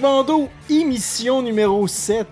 Bandeau, émission numéro 7,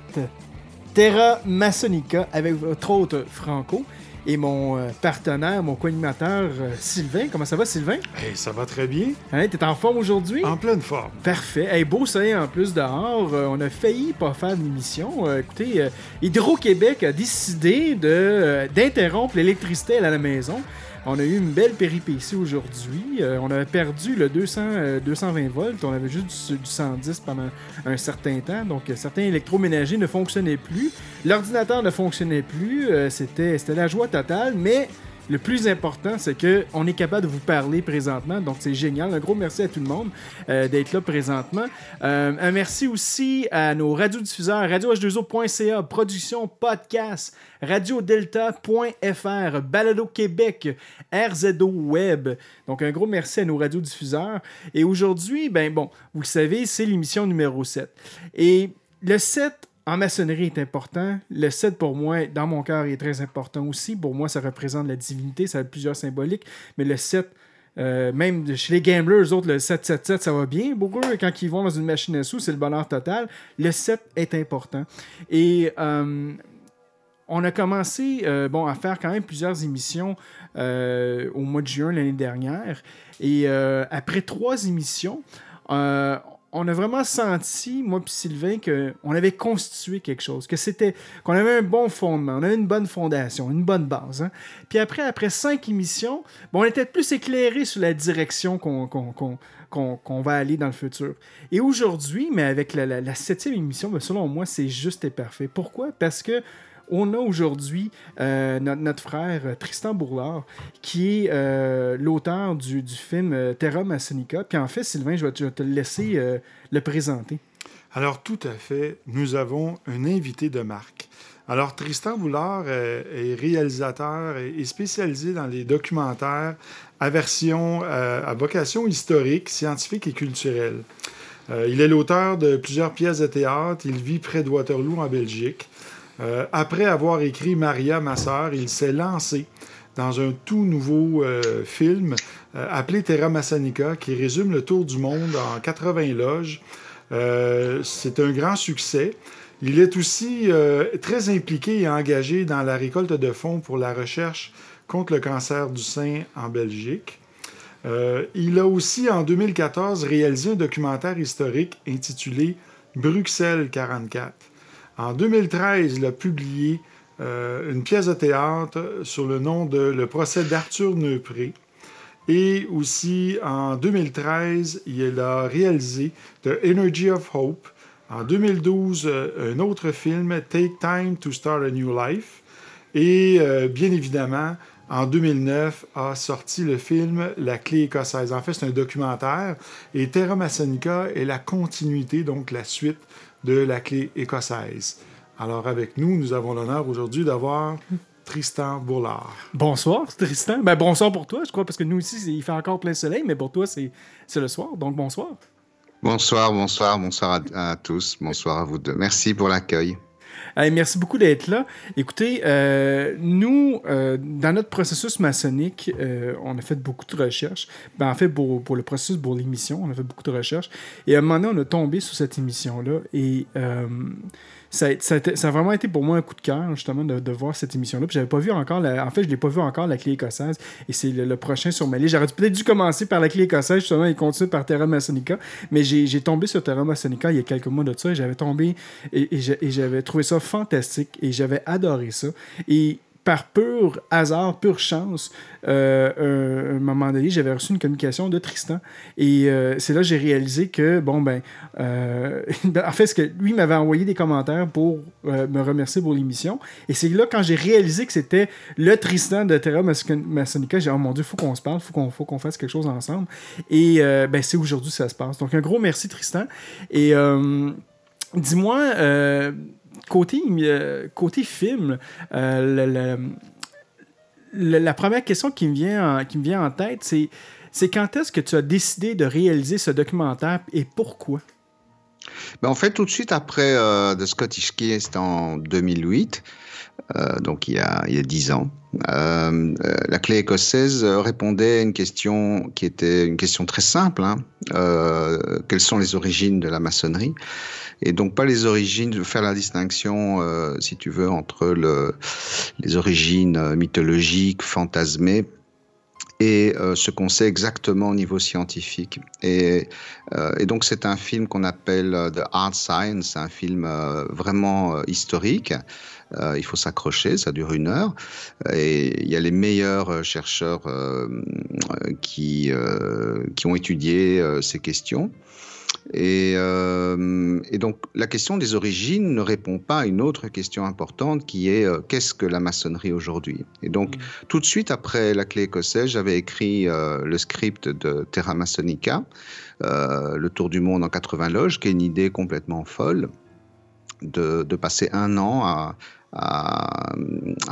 Terra Masonica, avec votre hôte Franco et mon euh, partenaire, mon co-animateur euh, Sylvain. Comment ça va, Sylvain? Hey, ça va très bien. Hein, T'es en forme aujourd'hui? En pleine forme. Parfait. Hey, beau soleil en plus dehors. Euh, on a failli pas faire d'émission. Euh, écoutez, Hydro-Québec a décidé d'interrompre l'électricité à la maison. On a eu une belle péripétie aujourd'hui. Euh, on avait perdu le 200, euh, 220 volts. On avait juste du, du 110 pendant un certain temps. Donc, euh, certains électroménagers ne fonctionnaient plus. L'ordinateur ne fonctionnait plus. C'était la joie totale. Mais le plus important, c'est que on est capable de vous parler présentement. Donc, c'est génial. Un gros merci à tout le monde euh, d'être là présentement. Euh, un merci aussi à nos radiodiffuseurs, radioh2o.ca, production podcast, radiodelta.fr, Balado Québec, RZO Web. Donc, un gros merci à nos radiodiffuseurs. Et aujourd'hui, ben bon, vous le savez, c'est l'émission numéro 7. Et le 7, en maçonnerie est important. Le 7 pour moi, dans mon cœur, est très important aussi. Pour moi, ça représente la divinité, ça a plusieurs symboliques. Mais le 7, euh, même chez les gamblers, eux autres, le 7-7-7, ça va bien. Beaucoup, quand ils vont dans une machine à sous, c'est le bonheur total. Le 7 est important. Et euh, on a commencé euh, bon, à faire quand même plusieurs émissions au mois de juin l'année dernière. Et après trois émissions, euh, on a vraiment senti, moi et Sylvain, qu'on avait constitué quelque chose, que c'était qu'on avait un bon fondement, on avait une bonne fondation, une bonne base. hein. Puis après, après cinq émissions, bon, on était plus éclairé sur la direction qu'on va aller dans le futur. Et aujourd'hui, mais avec la, la- la septième émission, ben, selon moi, c'est juste et parfait. Pourquoi? Parce que on a aujourd'hui euh, notre, frère euh, Tristan Bourlard, qui est euh, l'auteur du, film Terra Masonica. Puis en fait, Sylvain, je vais te, je vais te laisser le présenter. Alors, tout à fait, nous avons un invité de marque. Alors, Tristan Boulard est réalisateur et spécialisé dans les documentaires à vocation historique, scientifique et culturelle. Il est l'auteur de plusieurs pièces de théâtre. Il vit près de Waterloo, en Belgique. Euh, après avoir écrit Maria, ma sœur, il s'est lancé dans un tout nouveau euh, film euh, appelé Terra Masonica, qui résume le tour du monde en 80 loges. C'est un grand succès. Il est aussi très impliqué et engagé dans la récolte de fonds pour la recherche contre le cancer du sein en Belgique. Il a aussi, en 2014, réalisé un documentaire historique intitulé Bruxelles 44. En 2013, il a publié euh, une pièce de théâtre sur le nom de Le procès d'Arthur Neupré. Et aussi, en 2013, il a réalisé The Energy of Hope. En 2012, euh, un autre film, Take Time to Start a New Life. Et euh, bien évidemment, en 2009, a sorti le film La clé écossaise. En fait, c'est un documentaire. Et Terra Masonica est la continuité, donc la suite de La clé écossaise. Alors, avec nous, nous avons l'honneur aujourd'hui d'avoir Tristan Bourlard. Bonsoir, Tristan. Ben, bonsoir pour toi, je crois, parce que nous ici, il fait encore plein soleil, mais pour toi, c'est c'est le soir. Donc, bonsoir. Bonsoir, bonsoir, bonsoir à, à tous, bonsoir à vous deux. Merci pour l'accueil. Merci beaucoup d'être là. Écoutez, euh, nous, euh, dans notre processus maçonnique, euh, on a fait beaucoup de recherches. Ben, en fait, pour, pour le processus, pour l'émission, on a fait beaucoup de recherches. Et à un moment donné, on a tombé sur cette émission-là. Et ça, ça, a vraiment été pour moi un coup de cœur, justement, de, de voir cette émission-là. Puis j'avais pas vu encore, la- en fait, je l'ai pas vu encore, la clé écossaise. Et c'est le, prochain sur ma liste. J'aurais peut-être dû commencer par la clé écossaise, justement, et continuer par Terra Masonica. Mais j'ai tombé sur Terra Masonica il y a quelques mois de ça. Et j'avais tombé et, et j'avais trouvé ça fantastique. Et j'avais adoré ça. Et par pur hasard, pure chance, euh, un, moment donné, j'avais reçu une communication de Tristan. Et euh, c'est là que j'ai réalisé que, bon, ben, euh, en fait, ce que lui m'avait envoyé des commentaires pour me remercier pour l'émission. Et c'est là, quand j'ai réalisé que c'était le Tristan de Terra Masonica, j'ai dit, oh mon Dieu, faut qu'on se parle, faut qu'on faut qu'on fasse quelque chose ensemble. Et ben, c'est aujourd'hui que ça se passe. Donc, un gros merci, Tristan. Et dis-moi côté, euh, côté film, euh, la première question qui me vient en, tête, c'est, c'est quand est-ce que tu as décidé de réaliser ce documentaire et pourquoi? Ben en fait, tout de suite après euh, The Scottish Key, c'était en 2008, donc il y a, il y a 10 ans. la clé écossaise répondait à une question qui était une question très simple. Hein. quelles sont les origines de la maçonnerie? Et donc pas les origines, faire la distinction, euh, si tu veux, entre le, les origines euh, mythologiques, fantasmées, et euh, ce qu'on sait exactement au niveau scientifique. Et, euh, donc c'est un film qu'on appelle euh, The Hard Science, un film euh, vraiment historique. Il faut s'accrocher, ça dure une heure. Et il y a les meilleurs chercheurs qui, qui ont étudié ces questions. Et, euh, et, donc la question des origines ne répond pas à une autre question importante qui est euh, qu'est-ce que la maçonnerie aujourd'hui? Et donc mm. tout de suite après la clé écossaise, j'avais écrit euh, le script de Terra Masonica, euh, le tour du monde en 80 loges, qui est une idée complètement folle de, de passer un an à, à,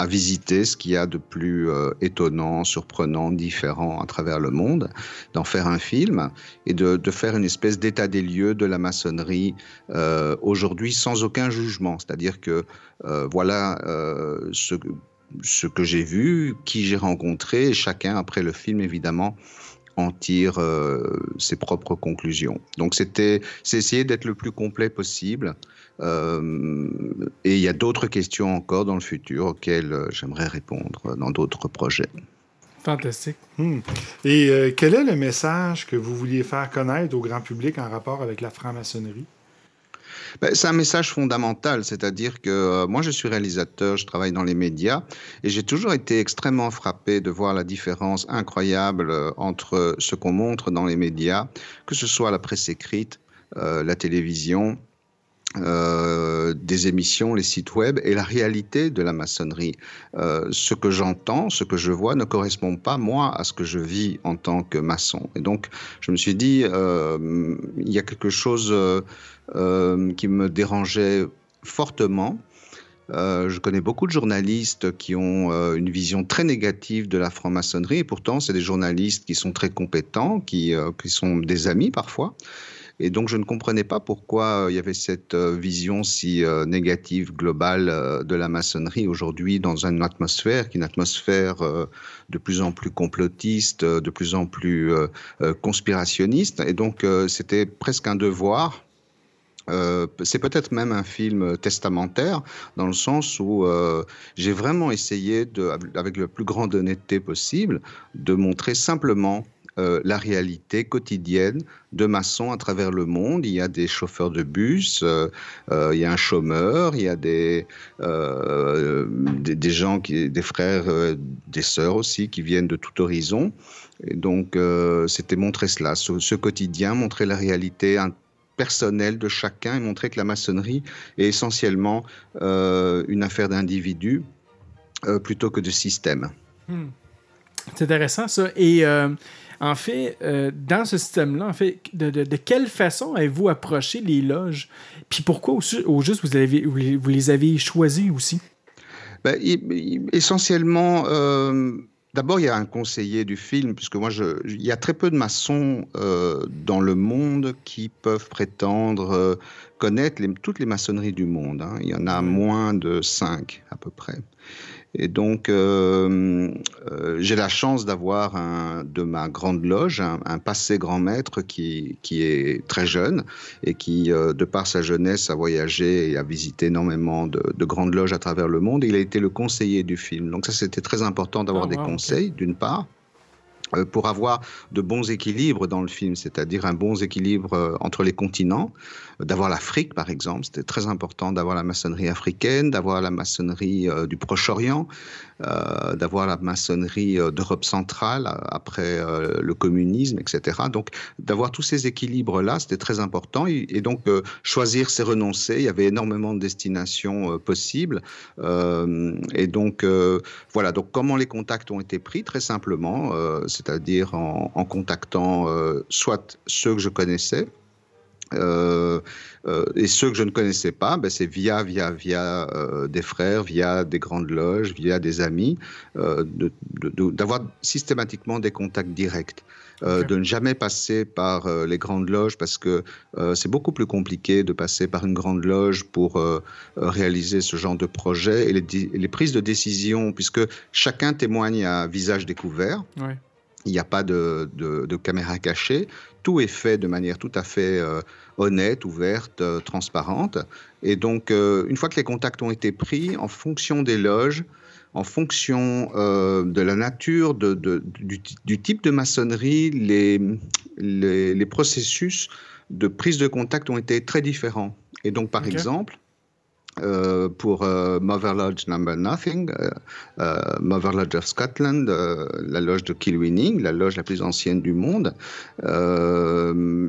visiter ce qu'il y a de plus euh, étonnant, surprenant, différent à travers le monde, d'en faire un film et de, faire une espèce d'état des lieux de la maçonnerie euh, aujourd'hui sans aucun jugement. C'est-à-dire que euh, voilà ce, ce que j'ai vu, qui j'ai rencontré, et chacun après le film évidemment en tire euh, ses propres conclusions. Donc c'était, c'est essayer d'être le plus complet possible. Euh, et il y a d'autres questions encore dans le futur auxquelles euh, j'aimerais répondre dans d'autres projets. Fantastique. Hmm. Et quel est le message que vous vouliez faire connaître au grand public en rapport avec la franc-maçonnerie? Ben, c'est un message fondamental, c'est-à-dire que euh, moi je suis réalisateur, je travaille dans les médias et j'ai toujours été extrêmement frappé de voir la différence incroyable euh, entre ce qu'on montre dans les médias, que ce soit la presse écrite, euh, la télévision, euh, des émissions, les sites web et la réalité de la maçonnerie. Euh, ce que j'entends, ce que je vois ne correspond pas, moi, à ce que je vis en tant que maçon. Et donc, je me suis dit, euh, il y a quelque chose euh, qui me dérangeait fortement. Euh, je connais beaucoup de journalistes qui ont euh, une vision très négative de la franc-maçonnerie, et pourtant, c'est des journalistes qui sont très compétents, qui, qui sont des amis parfois. Et donc, je ne comprenais pas pourquoi il y avait cette vision si négative, globale de la maçonnerie aujourd'hui dans une atmosphère qui est une atmosphère de plus en plus complotiste, de plus en plus conspirationniste. Et donc, c'était presque un devoir euh, c'est peut-être même un film testamentaire dans le sens où euh, j'ai vraiment essayé, de, avec la plus grande honnêteté possible, de montrer simplement euh, la réalité quotidienne de maçons à travers le monde. Il y a des chauffeurs de bus, il y a un chômeur, il y a des, des, des, gens, qui, des frères, des sœurs aussi qui viennent de tout horizon. Et donc, c'était montrer cela, ce, ce, quotidien, montrer la réalité personnel de chacun et montrer que la maçonnerie est essentiellement euh, une affaire d'individus euh, plutôt que de système. Hmm. C'est intéressant ça. Et euh, en fait, dans ce système-là, en fait, de, de, de quelle façon avez-vous approché les loges? Puis pourquoi au, au juste vous, avez, vous, les avez choisis aussi? Ben, essentiellement D'abord, il y a un conseiller du film, puisque moi, je, il y a très peu de maçons euh, dans le monde qui peuvent prétendre euh, connaître les, toutes les maçonneries du monde. Hein. Il y en a moins de cinq à peu près. Et donc, euh, euh, j'ai la chance d'avoir de ma grande loge un, un, passé grand maître qui, qui est très jeune et qui, euh, de par sa jeunesse, a voyagé et a visité énormément de, de, grandes loges à travers le monde. Il a été le conseiller du film. Donc ça, c'était très important d'avoir oh, des wow, conseils, okay. d'une part. pour avoir de bons équilibres dans le film, c'est-à-dire un bon équilibre entre les continents, d'avoir l'Afrique par exemple, c'était très important d'avoir la maçonnerie africaine, d'avoir la maçonnerie euh, du Proche-Orient, d'avoir la maçonnerie d'Europe centrale après le communisme, etc. Donc d'avoir tous ces équilibres-là, c'était très important. Et, donc choisir, c'est renoncer. Il y avait énormément de destinations possibles. et donc voilà, donc comment les contacts ont été pris? Très simplement c'est-à-dire en, contactant euh, soit ceux que je connaissais, euh, euh, et ceux que je ne connaissais pas, ben c'est via, via, via des frères, via des grandes loges, via des amis, d'avoir systématiquement des contacts directs. de ne jamais passer par les grandes loges parce que c'est beaucoup plus compliqué de passer par une grande loge pour réaliser ce genre de projet et les, les, prises de décision, puisque chacun témoigne à visage découvert. Ouais. Il n'y a pas de, caméra cachée. Tout est fait de manière tout à fait euh, honnête, ouverte, euh, transparente. Et donc, euh, une fois que les contacts ont été pris, en fonction des loges, en fonction de la nature, du, type de maçonnerie, les, les, processus de prise de contact ont été très différents. Et donc, par exemple, euh, pour euh, Mother Lodge Number Nothing, euh, Mother Lodge of Scotland, la loge de Kilwinning, la loge la plus ancienne du monde.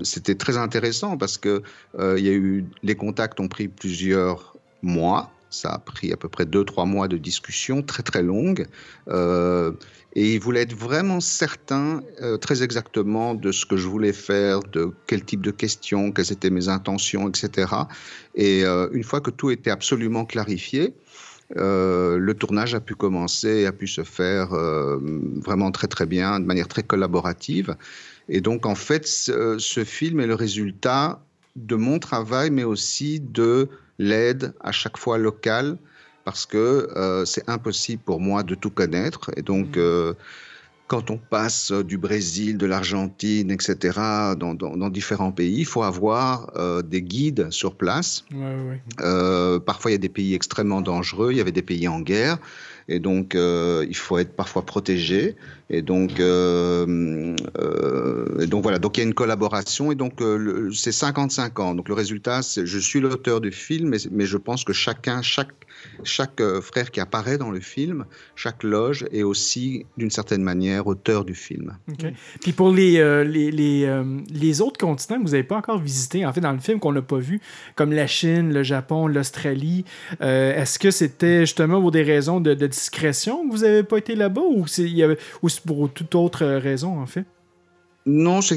C'était très intéressant parce que les contacts ont pris plusieurs mois. Ça a pris à peu près deux, trois mois de discussion très très longue. Et il voulait être vraiment certain, euh, très exactement, de ce que je voulais faire, de quel type de questions, quelles étaient mes intentions, etc. Et euh, une fois que tout était absolument clarifié, euh, le tournage a pu commencer, a pu se faire vraiment très très bien, de manière très collaborative. Et donc en fait, ce, ce film est le résultat de mon travail, mais aussi de l'aide à chaque fois locale parce que euh, c'est impossible pour moi de tout connaître. Et donc, mm. euh, quand on passe du Brésil, de l'Argentine, etc., dans, différents pays, il faut avoir euh, des guides sur place. parfois, il y a des pays extrêmement dangereux, il y avait des pays en guerre. Et donc, il faut être parfois protégé. Et donc, et donc voilà. Donc, il y a une collaboration. Et donc, c'est 55 ans. Donc, le résultat, c'est je suis l'auteur du film, mais, je pense que chacun, chaque chaque euh, frère qui apparaît dans le film, chaque loge est aussi, d'une certaine manière, auteur du film. Puis pour les, euh, les, les, euh, les, autres continents que vous n'avez pas encore visités, en fait, dans le film qu'on n'a pas vu, comme la Chine, le Japon, l'Australie, est-ce que c'était justement pour des raisons de, discrétion que vous n'avez pas été là-bas ou c'est pour toute autre raison, en fait? Non, c'est,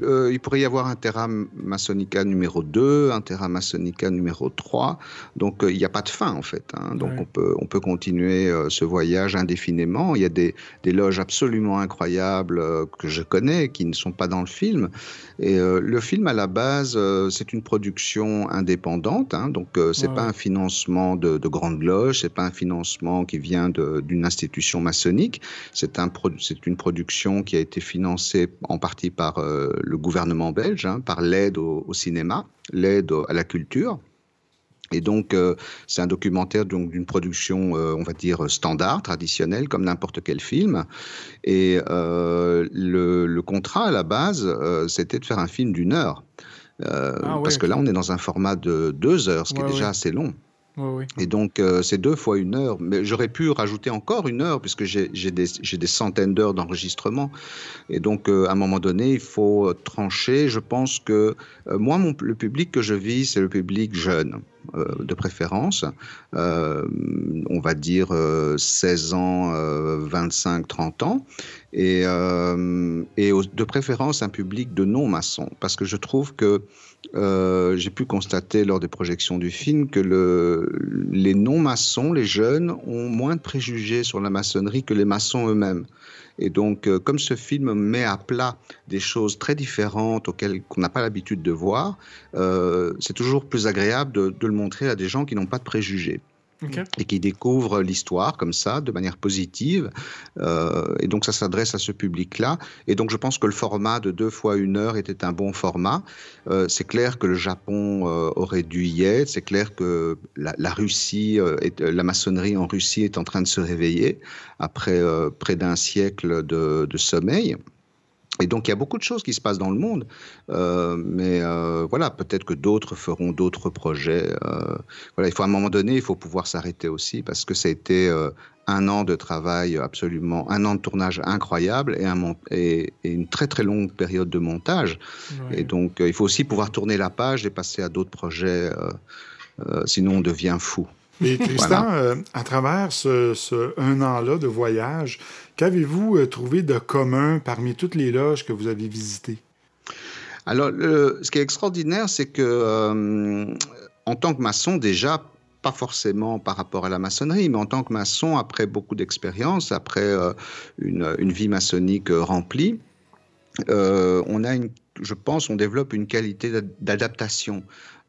euh, il, pourrait y avoir un Terra Masonica numéro 2, un Terra Masonica numéro 3. Donc, euh, il n'y a pas de fin, en fait. Hein. Donc, on, peut, on peut continuer euh, ce voyage indéfiniment. Il y a des, des loges absolument incroyables que je connais, qui ne sont pas dans le film. Et le film, à la base, c'est une production indépendante. Hein. donc, c'est n'est pas un financement de, de grandes loges, c'est pas un financement qui vient d'une institution maçonnique. C'est un, c'est une production qui a été financée en partie par euh, le gouvernement belge, hein, par l'aide au, cinéma, l'aide à la culture. Et donc, euh, c'est un documentaire d'une production, euh, on va dire, standard, traditionnelle, comme n'importe quel film. Et le, contrat, à la base, c'était de faire un film d'une heure. Ah parce que là, on est dans un format de deux heures, ce qui est déjà assez long. Et donc, euh, c'est deux fois une heure. Mais j'aurais pu rajouter encore une heure, puisque j'ai des, centaines d'heures d'enregistrement. Et donc, euh, à un moment donné, il faut euh, trancher. Je pense que moi, mon, le public que je vis, c'est le public jeune. de préférence, on va dire 16 ans, 25, 30 ans, et de préférence un public de non-maçons, parce que je trouve que euh, j'ai pu constater lors des projections du film que le, les non-maçons, les jeunes, ont moins de préjugés sur la maçonnerie que les maçons eux-mêmes. Et donc, euh, comme ce film met à plat des choses très différentes auxquelles qu'on n'a pas l'habitude de voir, euh, c'est toujours plus agréable de, le montrer à des gens qui n'ont pas de préjugés. Et qui découvrent l'histoire comme ça, de manière positive. Euh, et donc ça s'adresse à ce public-là. Et donc je pense que le format de deux fois une heure était un bon format. Euh, c'est clair que le Japon euh, aurait dû y être. C'est clair que la, Russie, la maçonnerie en Russie est en train de se réveiller après près d'un siècle de sommeil. Et donc il y a beaucoup de choses qui se passent dans le monde, euh, mais euh, voilà, peut-être que d'autres feront d'autres projets. Euh, voilà, il faut à un moment donné, il faut pouvoir s'arrêter aussi parce que ça a été un an de travail absolument, un an de tournage incroyable et, un, et, une très très longue période de montage. Et donc il faut aussi pouvoir tourner la page et passer à d'autres projets, sinon on devient fou. Et Tristan, à travers ce, ce un an-là de voyage, Qu'avez-vous euh, trouvé de commun parmi toutes les loges que vous avez visitées? Alors, ce qui est extraordinaire, c'est que euh, en tant que maçon, déjà, pas forcément par rapport à la maçonnerie, mais en tant que maçon, après beaucoup d'expérience, après euh, une, vie maçonnique remplie, on a une, je pense, on développe une qualité d'adaptation,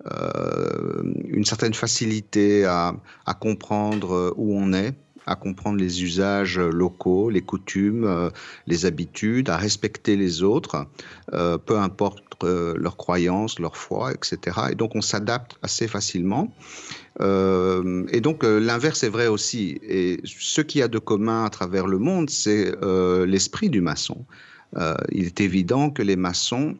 une certaine facilité à, comprendre où on est, à comprendre les usages locaux, les coutumes, euh, les habitudes, à respecter les autres, euh, peu importe euh, leurs croyances, leur foi, etc. Et donc on s'adapte assez facilement. et donc l'inverse est vrai aussi. Et ce qu'il y a de commun à travers le monde, c'est l'esprit du maçon. il est évident que les maçons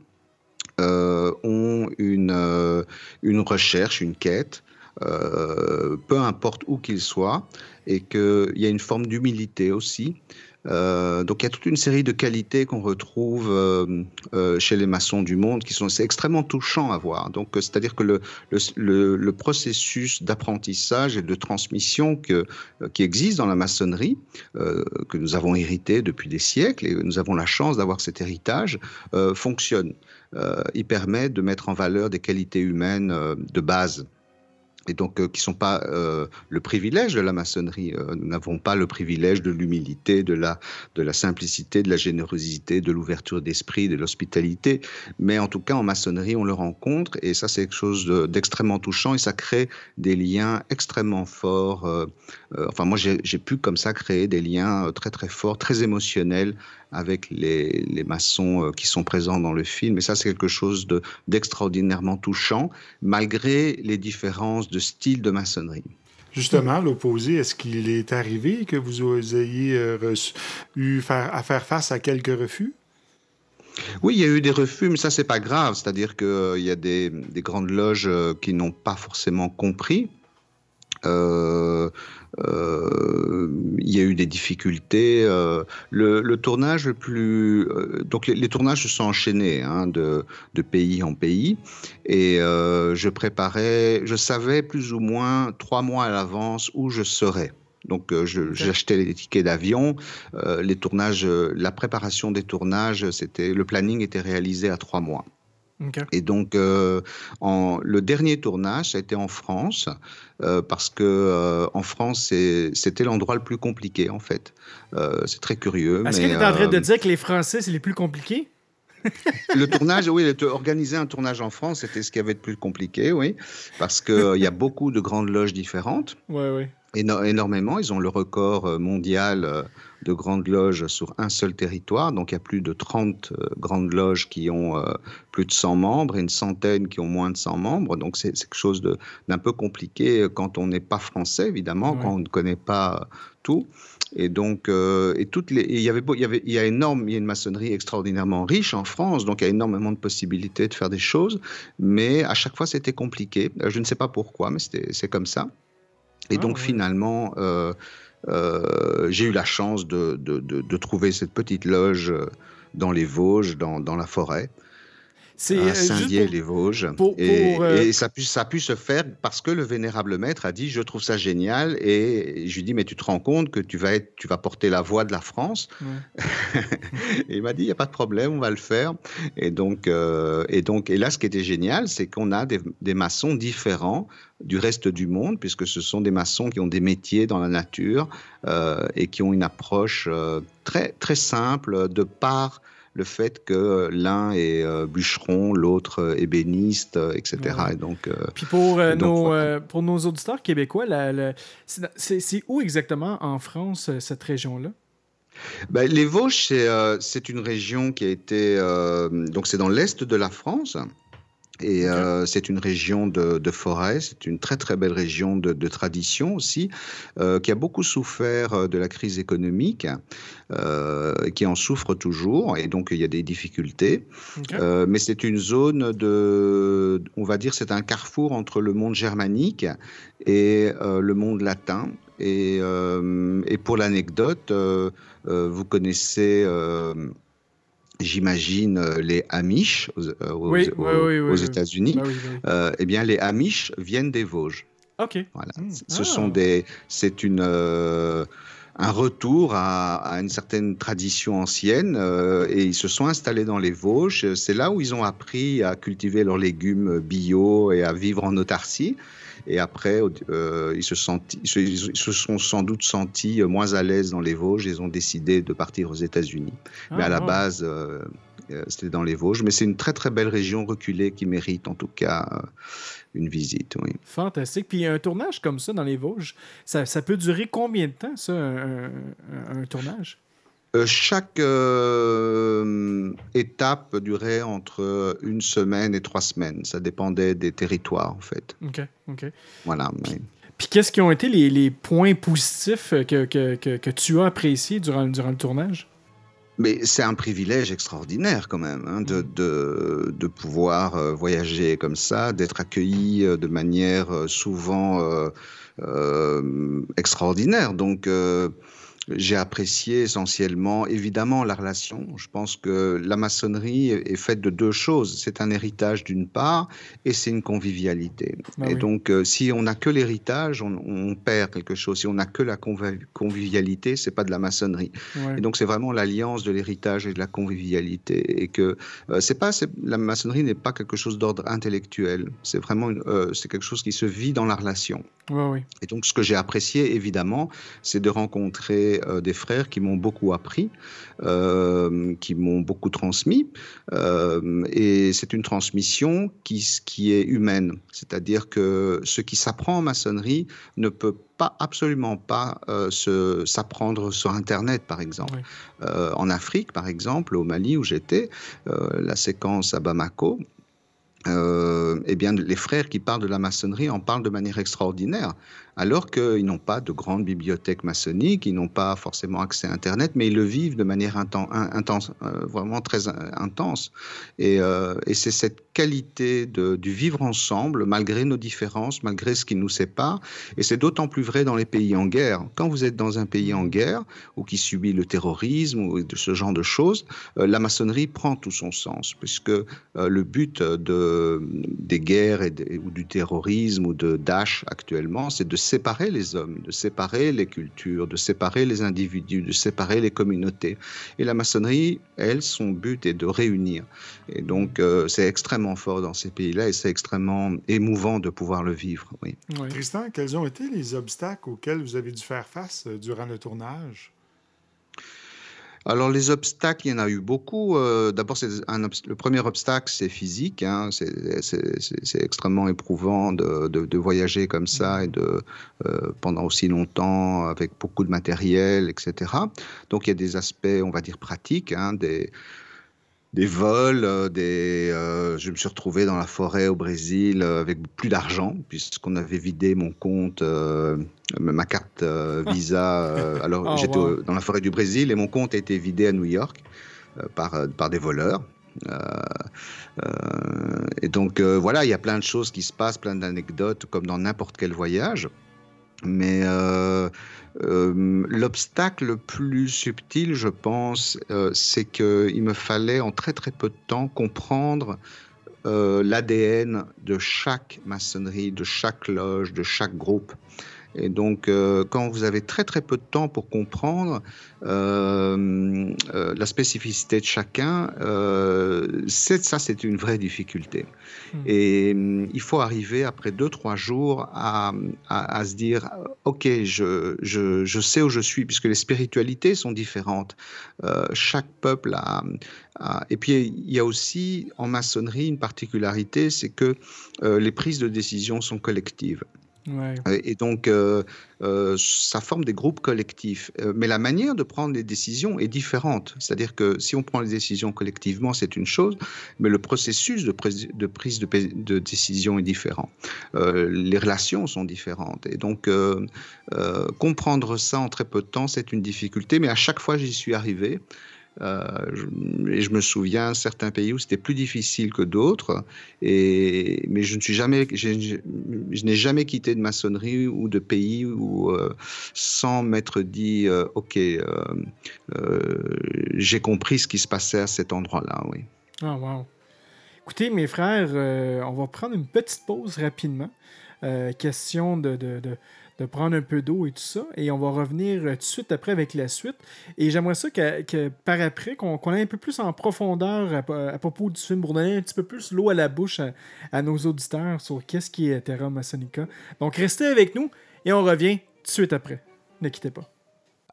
ont une, une recherche, une quête, peu importe où qu'ils soient, et qu'il y a une forme d'humilité aussi. Euh, donc il y a toute une série de qualités qu'on retrouve euh, euh, chez les maçons du monde qui sont extrêmement touchant à voir. Donc c'est-à-dire que le, le, le, processus d'apprentissage et de transmission que, qui existe dans la maçonnerie, que nous avons hérité depuis des siècles et nous avons la chance d'avoir cet héritage, fonctionne. Il permet de mettre en valeur des qualités humaines de base et donc euh, qui sont pas euh, le privilège de la maçonnerie. Euh, nous n'avons pas le privilège de l'humilité, de la, de la simplicité, de la générosité, de l'ouverture d'esprit, de l'hospitalité, mais en tout cas en maçonnerie on le rencontre et ça c'est quelque chose d'extrêmement touchant et ça crée des liens extrêmement forts. enfin moi j'ai pu comme ça créer des liens très très forts, très émotionnels avec les, les, maçons qui sont présents dans le film. Et ça, c'est quelque chose d'extraordinairement touchant, malgré les différences de style de maçonnerie. Justement, l'opposé, est-ce qu'il est arrivé que vous ayez euh, eu à faire face à quelques refus? Oui, il y a eu des refus, mais ça, c'est pas grave. C'est-à-dire qu'il euh, y a des, des, grandes loges euh, qui n'ont pas forcément compris. Euh, euh, il y a eu des difficultés. Euh, le, tournage le plus, euh, donc les, tournages se sont enchaînés hein, de, pays en pays, et je préparais, je savais plus ou moins trois mois à l'avance où je serais. Donc, j'achetais les tickets d'avion. les tournages, la préparation des tournages, c'était le planning était réalisé à trois mois. Et donc, euh, en, le dernier tournage, ça a été en France, euh, parce que euh, en France, c'était l'endroit le plus compliqué, en fait. c'est très curieux. Est-ce que tu es en train de dire que les Français, c'est les plus compliqués? le tournage, oui, organiser un tournage en France, c'était ce qui avait de plus compliqué, oui, parce qu'il y a beaucoup de grandes loges différentes. Oui, oui. énormément. Ils ont le record mondial de grandes loges sur un seul territoire. Donc il y a plus de 30 euh, grandes loges qui ont euh, plus de 100 membres et une centaine qui ont moins de 100 membres. Donc c'est quelque chose d'un peu compliqué quand on n'est pas français, évidemment, quand on ne connaît pas tout. Et donc, euh, et toutes les, il y avait, il y avait, il y a énorme, il y a une maçonnerie extraordinairement riche en France, donc il y a énormément de possibilités de faire des choses, mais à chaque fois c'était compliqué. Je ne sais pas pourquoi, mais c'est comme ça. Et ah donc finalement, euh, euh, j'ai eu la chance de, de, trouver cette petite loge euh, dans les Vosges, dans, dans la forêt. C'est à euh, Saint-Dié-les-Vosges. Et, ça, a pu, ça a pu se faire parce que le vénérable maître a dit Je trouve ça génial. Et je lui dis Mais tu te rends compte que tu vas, être, tu vas porter la voix de la France? Et il m'a dit Il n'y a pas de problème, on va le faire. Et donc, et donc, et là, ce qui était génial, c'est qu'on a des, des maçons différents du reste du monde, puisque ce sont des maçons qui ont des métiers dans la nature euh, et qui ont une approche euh, très, très simple de par le fait que l'un est euh, bûcheron, l'autre ébéniste, etc. Ouais. Et donc, Puis pour, Donc, nos, voilà. pour nos auditeurs québécois, c'est où exactement en France, cette région-là? Ben, les Vosges, c'est une région qui a été. donc, c'est dans l'est de la France. Et euh, c'est une région de, de forêt, c'est une très très belle région de, de tradition aussi, euh, qui a beaucoup souffert euh, de la crise économique, euh, qui en souffre toujours, et donc il y a des difficultés. Mais c'est une zone de, on va dire, c'est un carrefour entre le monde germanique et le monde latin. Et, et pour l'anecdote, vous connaissez, j'imagine, euh, les Amish aux, aux- Oui, aux- oui, oui, oui, aux oui. États-Unis. Eh bien, les Amish viennent des Vosges. OK. Voilà. Hmm. Ce Ah. sont des, c'est une, euh, un retour à, à une certaine tradition ancienne euh, et ils se sont installés dans les Vosges. C'est là où ils ont appris à cultiver leurs légumes bio et à vivre en autarcie. Et après, euh, ils, se senti- ils, se, ils se sont sans doute sentis moins à l'aise dans les Vosges. Ils ont décidé de partir aux États-Unis. Mais à Ah, la wow. base, euh, euh, c'était dans les Vosges. Mais c'est une très très belle région reculée qui mérite en tout cas euh, une visite. Oui. Fantastique. Puis un tournage comme ça dans les Vosges, ça, ça peut durer combien de temps, ça, un, un- un tournage? Euh, chaque euh, étape durait entre une semaine et trois semaines. Ça dépendait des territoires, en fait. OK, OK. Voilà. mais- Puis qu'est-ce qui ont été les, les points positifs que, que, que, que tu as appréciés durant, durant le tournage? Mais c'est un privilège extraordinaire quand même hein, de, de, de pouvoir euh, voyager comme ça, d'être accueilli de manière souvent euh, euh, extraordinaire. Donc euh, j'ai apprécié essentiellement, évidemment, la relation. Je pense que la maçonnerie est faite de deux choses. C'est un héritage d'une part et c'est une convivialité. Ah et oui. donc, euh, si on n'a que l'héritage, on, on perd quelque chose. Si on n'a que la convi- convivialité, c'est pas de la maçonnerie. Ouais. Et donc c'est vraiment l'alliance de l'héritage et de la convivialité et que euh, c'est pas la maçonnerie n'est pas quelque chose d'ordre intellectuel. C'est vraiment euh, c'est quelque chose qui se vit dans la relation. Ouais. Et donc ce que j'ai apprécié évidemment, c'est de rencontrer euh, des frères qui m'ont beaucoup appris, euh, qui m'ont beaucoup transmis. Euh, et c'est une transmission qui, est humaine. C'est-à-dire que ce qui s'apprend en maçonnerie ne peut pas absolument pas euh, s'apprendre sur Internet, par exemple. Euh, en Afrique, par exemple, au Mali où j'étais, euh, la séquence à Bamako, euh, eh bien, les frères qui parlent de la maçonnerie en parlent de manière extraordinaire, alors qu'ils n'ont pas de grande bibliothèque maçonnique, ils n'ont pas forcément accès à Internet, mais ils le vivent de manière inten- in- intense, euh, vraiment très in- intense. Et, euh, et c'est cette qualité du vivre ensemble, malgré nos différences, malgré ce qui nous sépare. Et c'est d'autant plus vrai dans les pays en guerre. Quand vous êtes dans un pays en guerre, ou qui subit le terrorisme, ou de ce genre de choses, euh, la maçonnerie prend tout son sens, puisque euh, le but de, des guerres ou du terrorisme ou de Daesh actuellement, c'est de séparer les hommes, de séparer les cultures, de séparer les individus, de séparer les communautés. Et la maçonnerie, elle, son but est de réunir. Et donc, euh, c'est extrêmement fort dans ces pays-là et c'est extrêmement émouvant de pouvoir le vivre. Oui. Ouais. Tristan, quels ont été les obstacles auxquels vous avez dû faire face euh, durant le tournage? Alors les obstacles, il y en a eu beaucoup. Euh, D'abord, le premier obstacle, c'est physique. hein. C'est- extrêmement éprouvant de, de- de voyager comme ça et de euh, pendant aussi longtemps avec beaucoup de matériel, etc. Donc il y a des aspects, on va dire pratiques, hein, des des vols, euh, des, euh, je me suis retrouvé dans la forêt au Brésil euh, avec plus d'argent puisqu'on avait vidé mon compte, euh, ma carte euh, Visa. alors Oh, j'étais wow. dans la forêt du Brésil et mon compte a été vidé à New York par, par des voleurs. Et donc voilà, il y a plein de choses qui se passent, plein d'anecdotes comme dans n'importe quel voyage. Mais euh, euh, l'obstacle le plus subtil, je pense, euh, c'est qu'il me fallait en très très peu de temps comprendre euh, l'ADN de chaque maçonnerie, de chaque loge, de chaque groupe. Et donc, euh, quand vous avez très très peu de temps pour comprendre euh, euh, la spécificité de chacun, ça c'est une vraie difficulté. Hmm. Et il faut arriver après deux trois jours à, à, se dire, ok, je, je, je, sais où je suis, puisque les spiritualités sont différentes. chaque peuple a, a, Et puis il y a aussi en maçonnerie une particularité, c'est que les prises de décision sont collectives. Et donc, euh, euh, ça forme des groupes collectifs. Euh, mais la manière de prendre les décisions est différente. C'est-à-dire que si on prend les décisions collectivement, c'est une chose, mais le processus de, prise de, décision est différent. les relations sont différentes. Et donc, comprendre ça en très peu de temps, c'est une difficulté. Mais à chaque fois, j'y suis arrivé. Euh, et je me souviens certains pays où c'était plus difficile que d'autres. Et mais je ne suis jamais, je, n'ai jamais quitté de maçonnerie ou de pays où euh, sans m'être dit, euh, ok, j'ai compris ce qui se passait à cet endroit-là. Oui. Ah wow. Écoutez, mes frères, on va prendre une petite pause rapidement. question de de prendre un peu d'eau et tout ça. Et on va revenir euh, tout de suite après avec la suite. Et j'aimerais ça que, par après, qu'on aille un peu plus en profondeur à, propos du film pour donner un petit peu plus l'eau à la bouche à, nos auditeurs sur qu'est-ce qui est Terra Masonica. Donc restez avec nous et on revient tout de suite après. Ne quittez pas.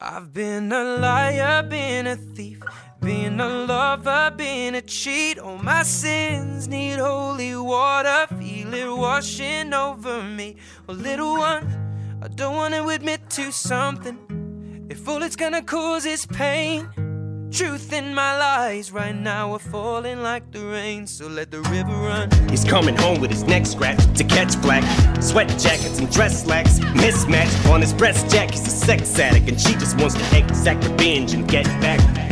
I've been a liar, been a thief, been a lover, been a cheat. All my sins need holy water, feel it washing over me. Little one. I don't want to admit to something. If all it's gonna cause is pain, truth in my lies right now are falling like the rain. So let the river run. He's coming home with his neck scratched to catch black. Sweat jackets and dress slacks mismatched on his breast jack. He's a sex addict and she just wants to exact revenge and get back.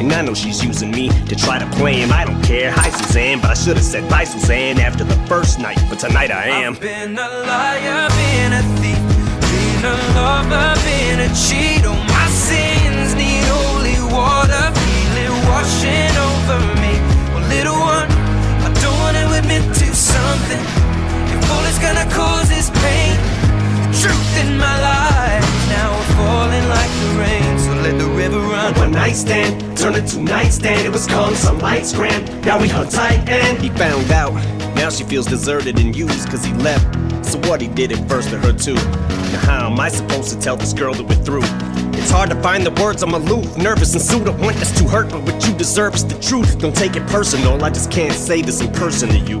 And I know she's using me to try to play him. I don't care. Hi, Suzanne, but I should have said bye, Suzanne, after the first night. But tonight I am. I've been a liar, been a thief, been a lover, been a cheat. Oh, my sins need holy water, feel it washing over me. Well, little one, I don't want to admit to something. If all it's gonna cause is pain, truth in my life now we're falling like the rain. Run. One night stand turned into nightstand. It was calm, some lights grand. Now we hung tight and he found out. Now she feels deserted and used cause he left. So what he did it first to her too. Now how am I supposed to tell this girl that we're through? It's hard to find the words, I'm aloof, nervous and sued. I want this to hurt, but what you deserve is the truth. Don't take it personal, I just can't say this in person to you.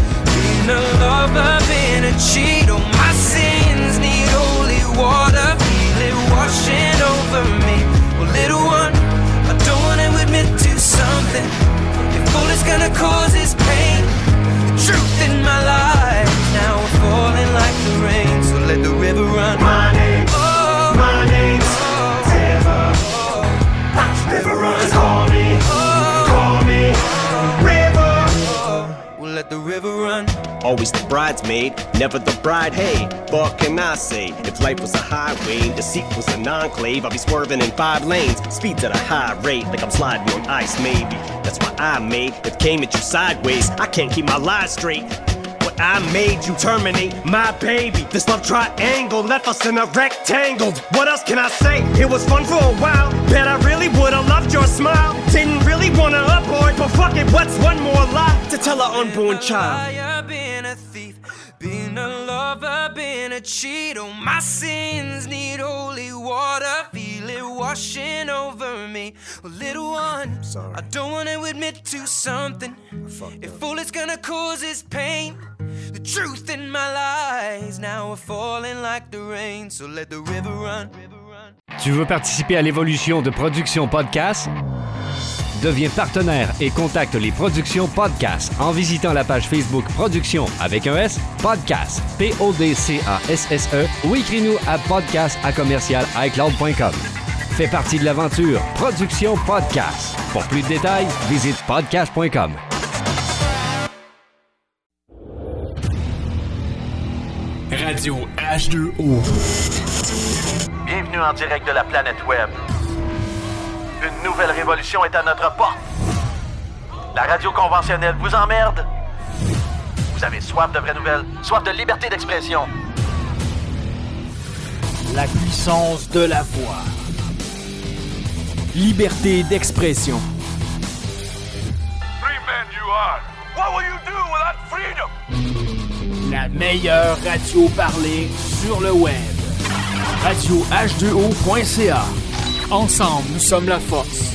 been a lover, been a cheat. Oh, my sins need holy water. Feel it washing over me. Well, little one, I don't wanna admit to something. If all it's gonna cause is pain, the truth in my life now we're falling like the rain. So let the river run. My name, oh, my name's oh, River. Oh, river runs. Call me, oh, call me, oh, River. Oh, oh, we'll let the river run. Always the bridesmaid, never the bride. Hey, what can I say? If life was a highway deceit was an enclave, I'd be swerving in five lanes, speeds at a high rate, like I'm sliding on ice, maybe. That's why I made it came at you sideways. I can't keep my lies straight. What I made you terminate my baby. This love triangle left us in a rectangle. What else can I say? It was fun for a while. Bet I really would've loved your smile. Didn't really wanna abort, but fuck it, what's one more lie to tell an unborn child? A lover, been a cheat. Oh, my sins need holy water. Feel it washing over me. Well, little one, Sorry. I don't want to admit to something. If all it's gonna cause is pain, the truth in my lies now are falling like the rain. So let the river run. Tu veux participer à l'évolution de Production Podcast? Deviens partenaire et contacte les Productions Podcast en visitant la page Facebook Production avec un S, Podcast, P-O-D-C-A-S-S-E ou écris-nous à podcast à commercial iCloud.com. Fais partie de l'aventure Production Podcast. Pour plus de détails, visite podcast.com. Radio H2O. Bienvenue en direct de la planète Web. Une nouvelle révolution est à notre porte. La radio conventionnelle vous emmerde. Vous avez soif de vraies nouvelles, soif de liberté d'expression. La puissance de la voix. Liberté d'expression. Free man you are. What will you do without freedom? La meilleure radio parlée sur le web. Radio H2O.ca. Ensemble, nous sommes la force.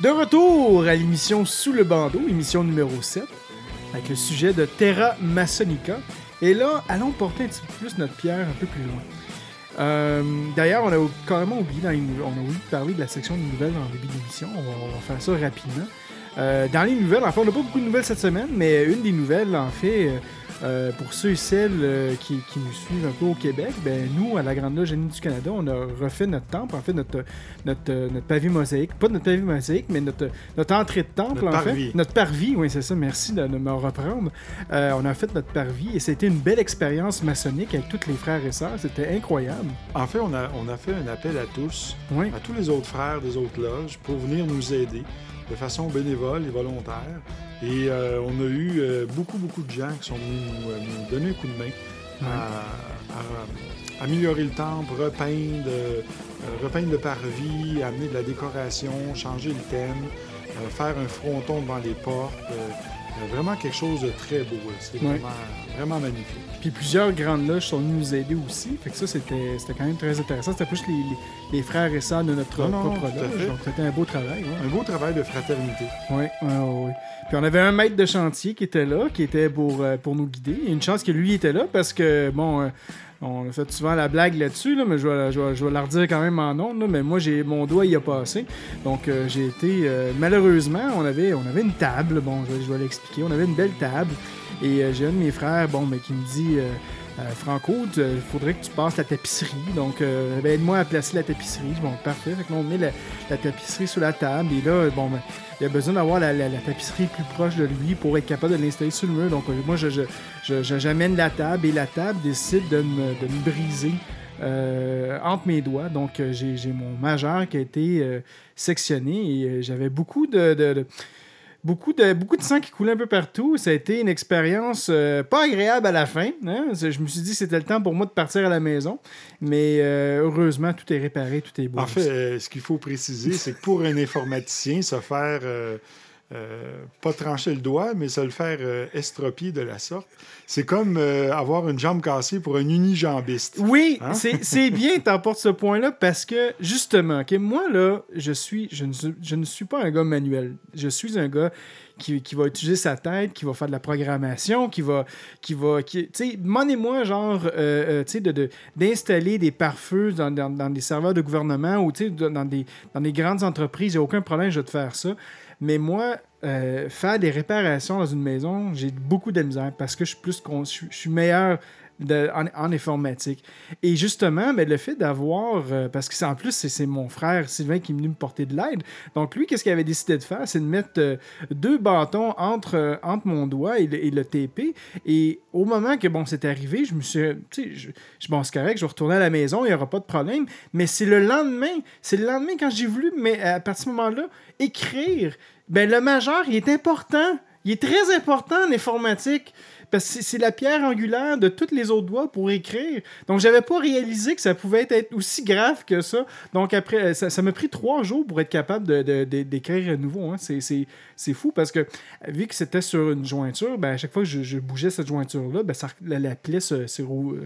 De retour à l'émission Sous le bandeau, émission numéro 7, avec le sujet de Terra Masonica. Et là, allons porter un petit peu plus notre pierre un peu plus loin. Euh, D'ailleurs, on a carrément oublié, dans les on a oublié de parler de la section de nouvelles en début d'émission. On va, faire ça rapidement. Euh, dans les nouvelles, en fait, on n'a pas beaucoup de nouvelles cette semaine, mais une des nouvelles, en fait, euh, pour ceux et celles euh, qui, qui nous suivent un peu au Québec, ben, nous, à la Grande Loge Unie du Canada, on a refait notre temple, en fait, notre, notre, euh, notre pavé mosaïque. Pas notre pavé mosaïque, mais notre, notre entrée de temple, Notre en parvis. fait. Notre parvis, oui, c'est ça, merci de, de me reprendre. Euh, on a fait notre parvis et c'était une belle expérience maçonnique avec tous les frères et sœurs. C'était incroyable. En fait, on a, on a fait un appel à tous, Oui. à tous les autres frères des autres loges, pour venir nous aider de façon bénévole et volontaire. Et euh, on a eu euh, beaucoup, beaucoup de gens qui sont venus nous, euh, nous donner un coup de main à, à- à améliorer le temple, repeindre, repeindre le parvis, amener de la décoration, changer le thème, faire un fronton devant les portes. vraiment quelque chose de très beau. C'est vraiment, vraiment magnifique. Puis plusieurs grandes loges sont venues nous aider aussi. Fait que ça, c'était c'était quand même très intéressant. C'était plus les, les- les frères et sœurs de notre Non, non, propre à loge. Donc c'était un beau travail. ouais. Un beau travail de fraternité. Oui, oui, oui. Puis on avait un maître de chantier qui était là, qui était pour, euh, pour nous guider. Et une chance que lui était là parce que, bon, euh, on a fait souvent la blague là-dessus, là, mais je vais, je, vais, je vais la redire quand même en ondes. là, mais moi, j'ai mon doigt il a passé. Donc euh, j'ai été. euh, malheureusement, on avait, on avait une table. Bon, je, je vais l'expliquer. On avait une belle table. Et euh, j'ai un de mes frères, bon, mais qui me dit. euh, euh, Franco, il faudrait que tu passes la tapisserie. Donc, euh, ben, aide-moi à placer la tapisserie. Bon, parfait. Fait que là, on met la, la tapisserie sur la table. Et là, bon, ben, il a besoin d'avoir la, la- la tapisserie plus proche de lui pour être capable de l'installer sur le mur. Donc, euh, moi, je, je- je- j'amène la table et la table décide de me, de me briser euh, entre mes doigts. Donc, euh, j'ai, mon majeur qui a été euh, sectionné et euh, j'avais beaucoup de- de- de Beaucoup de, sang qui coulait un peu partout. Ça a été une expérience euh, pas agréable à la fin. hein. Je me suis dit que c'était le temps pour moi de partir à la maison. Mais euh, heureusement, tout est réparé, tout est beau. En fait, euh, ce qu'il faut préciser, c'est que pour un informaticien, se faire euh, pas trancher le doigt, mais se le faire euh, estropier de la sorte, c'est comme euh, avoir une jambe cassée pour un unijambiste. Oui, Hein? c'est bien que t'emportes ce point-là parce que, justement, ok, moi, là, je suis, je ne, suis, je ne suis pas un gars manuel. Je suis un gars qui, qui va utiliser sa tête, qui va faire de la programmation, qui va. Qui va qui, tu sais, demandez-moi, genre, tu sais, de- de- d'installer des pare-feux dans, dans- dans des serveurs de gouvernement ou, tu sais, dans des, dans des grandes entreprises. Il n'y a aucun problème, je vais te faire ça. Mais moi, euh, faire des réparations dans une maison, j'ai beaucoup de misère parce que je suis plus con- je suis- je suis meilleur en, informatique. Et justement, mais le fait d'avoir, euh, parce que c'est en plus, c'est- mon frère Sylvain qui est venu me porter de l'aide. Donc lui, qu'est-ce qu'il avait décidé de faire? C'est de mettre euh, deux bâtons entre, euh, entre mon doigt et le, TP. Et au moment que bon, c'est arrivé, je me suis, tu sais, bon, c'est correct, je vais retourner à la maison, il n'y aura pas de problème. Mais c'est le lendemain, c'est le lendemain quand j'ai voulu, mais à partir de ce moment-là, écrire, ben le majeur, il est important. Il est très important en informatique. Parce que c'est- la pierre angulaire de tous les autres doigts pour écrire. Donc, j'avais pas réalisé que ça pouvait être aussi grave que ça. Donc, après, ça ça m'a pris trois jours pour être capable de- de- d'écrire à nouveau. hein. C'est- fou parce que, vu que c'était sur une jointure, ben, à chaque fois que je, je bougeais cette jointure-là, ben, ça- la, la plaie se,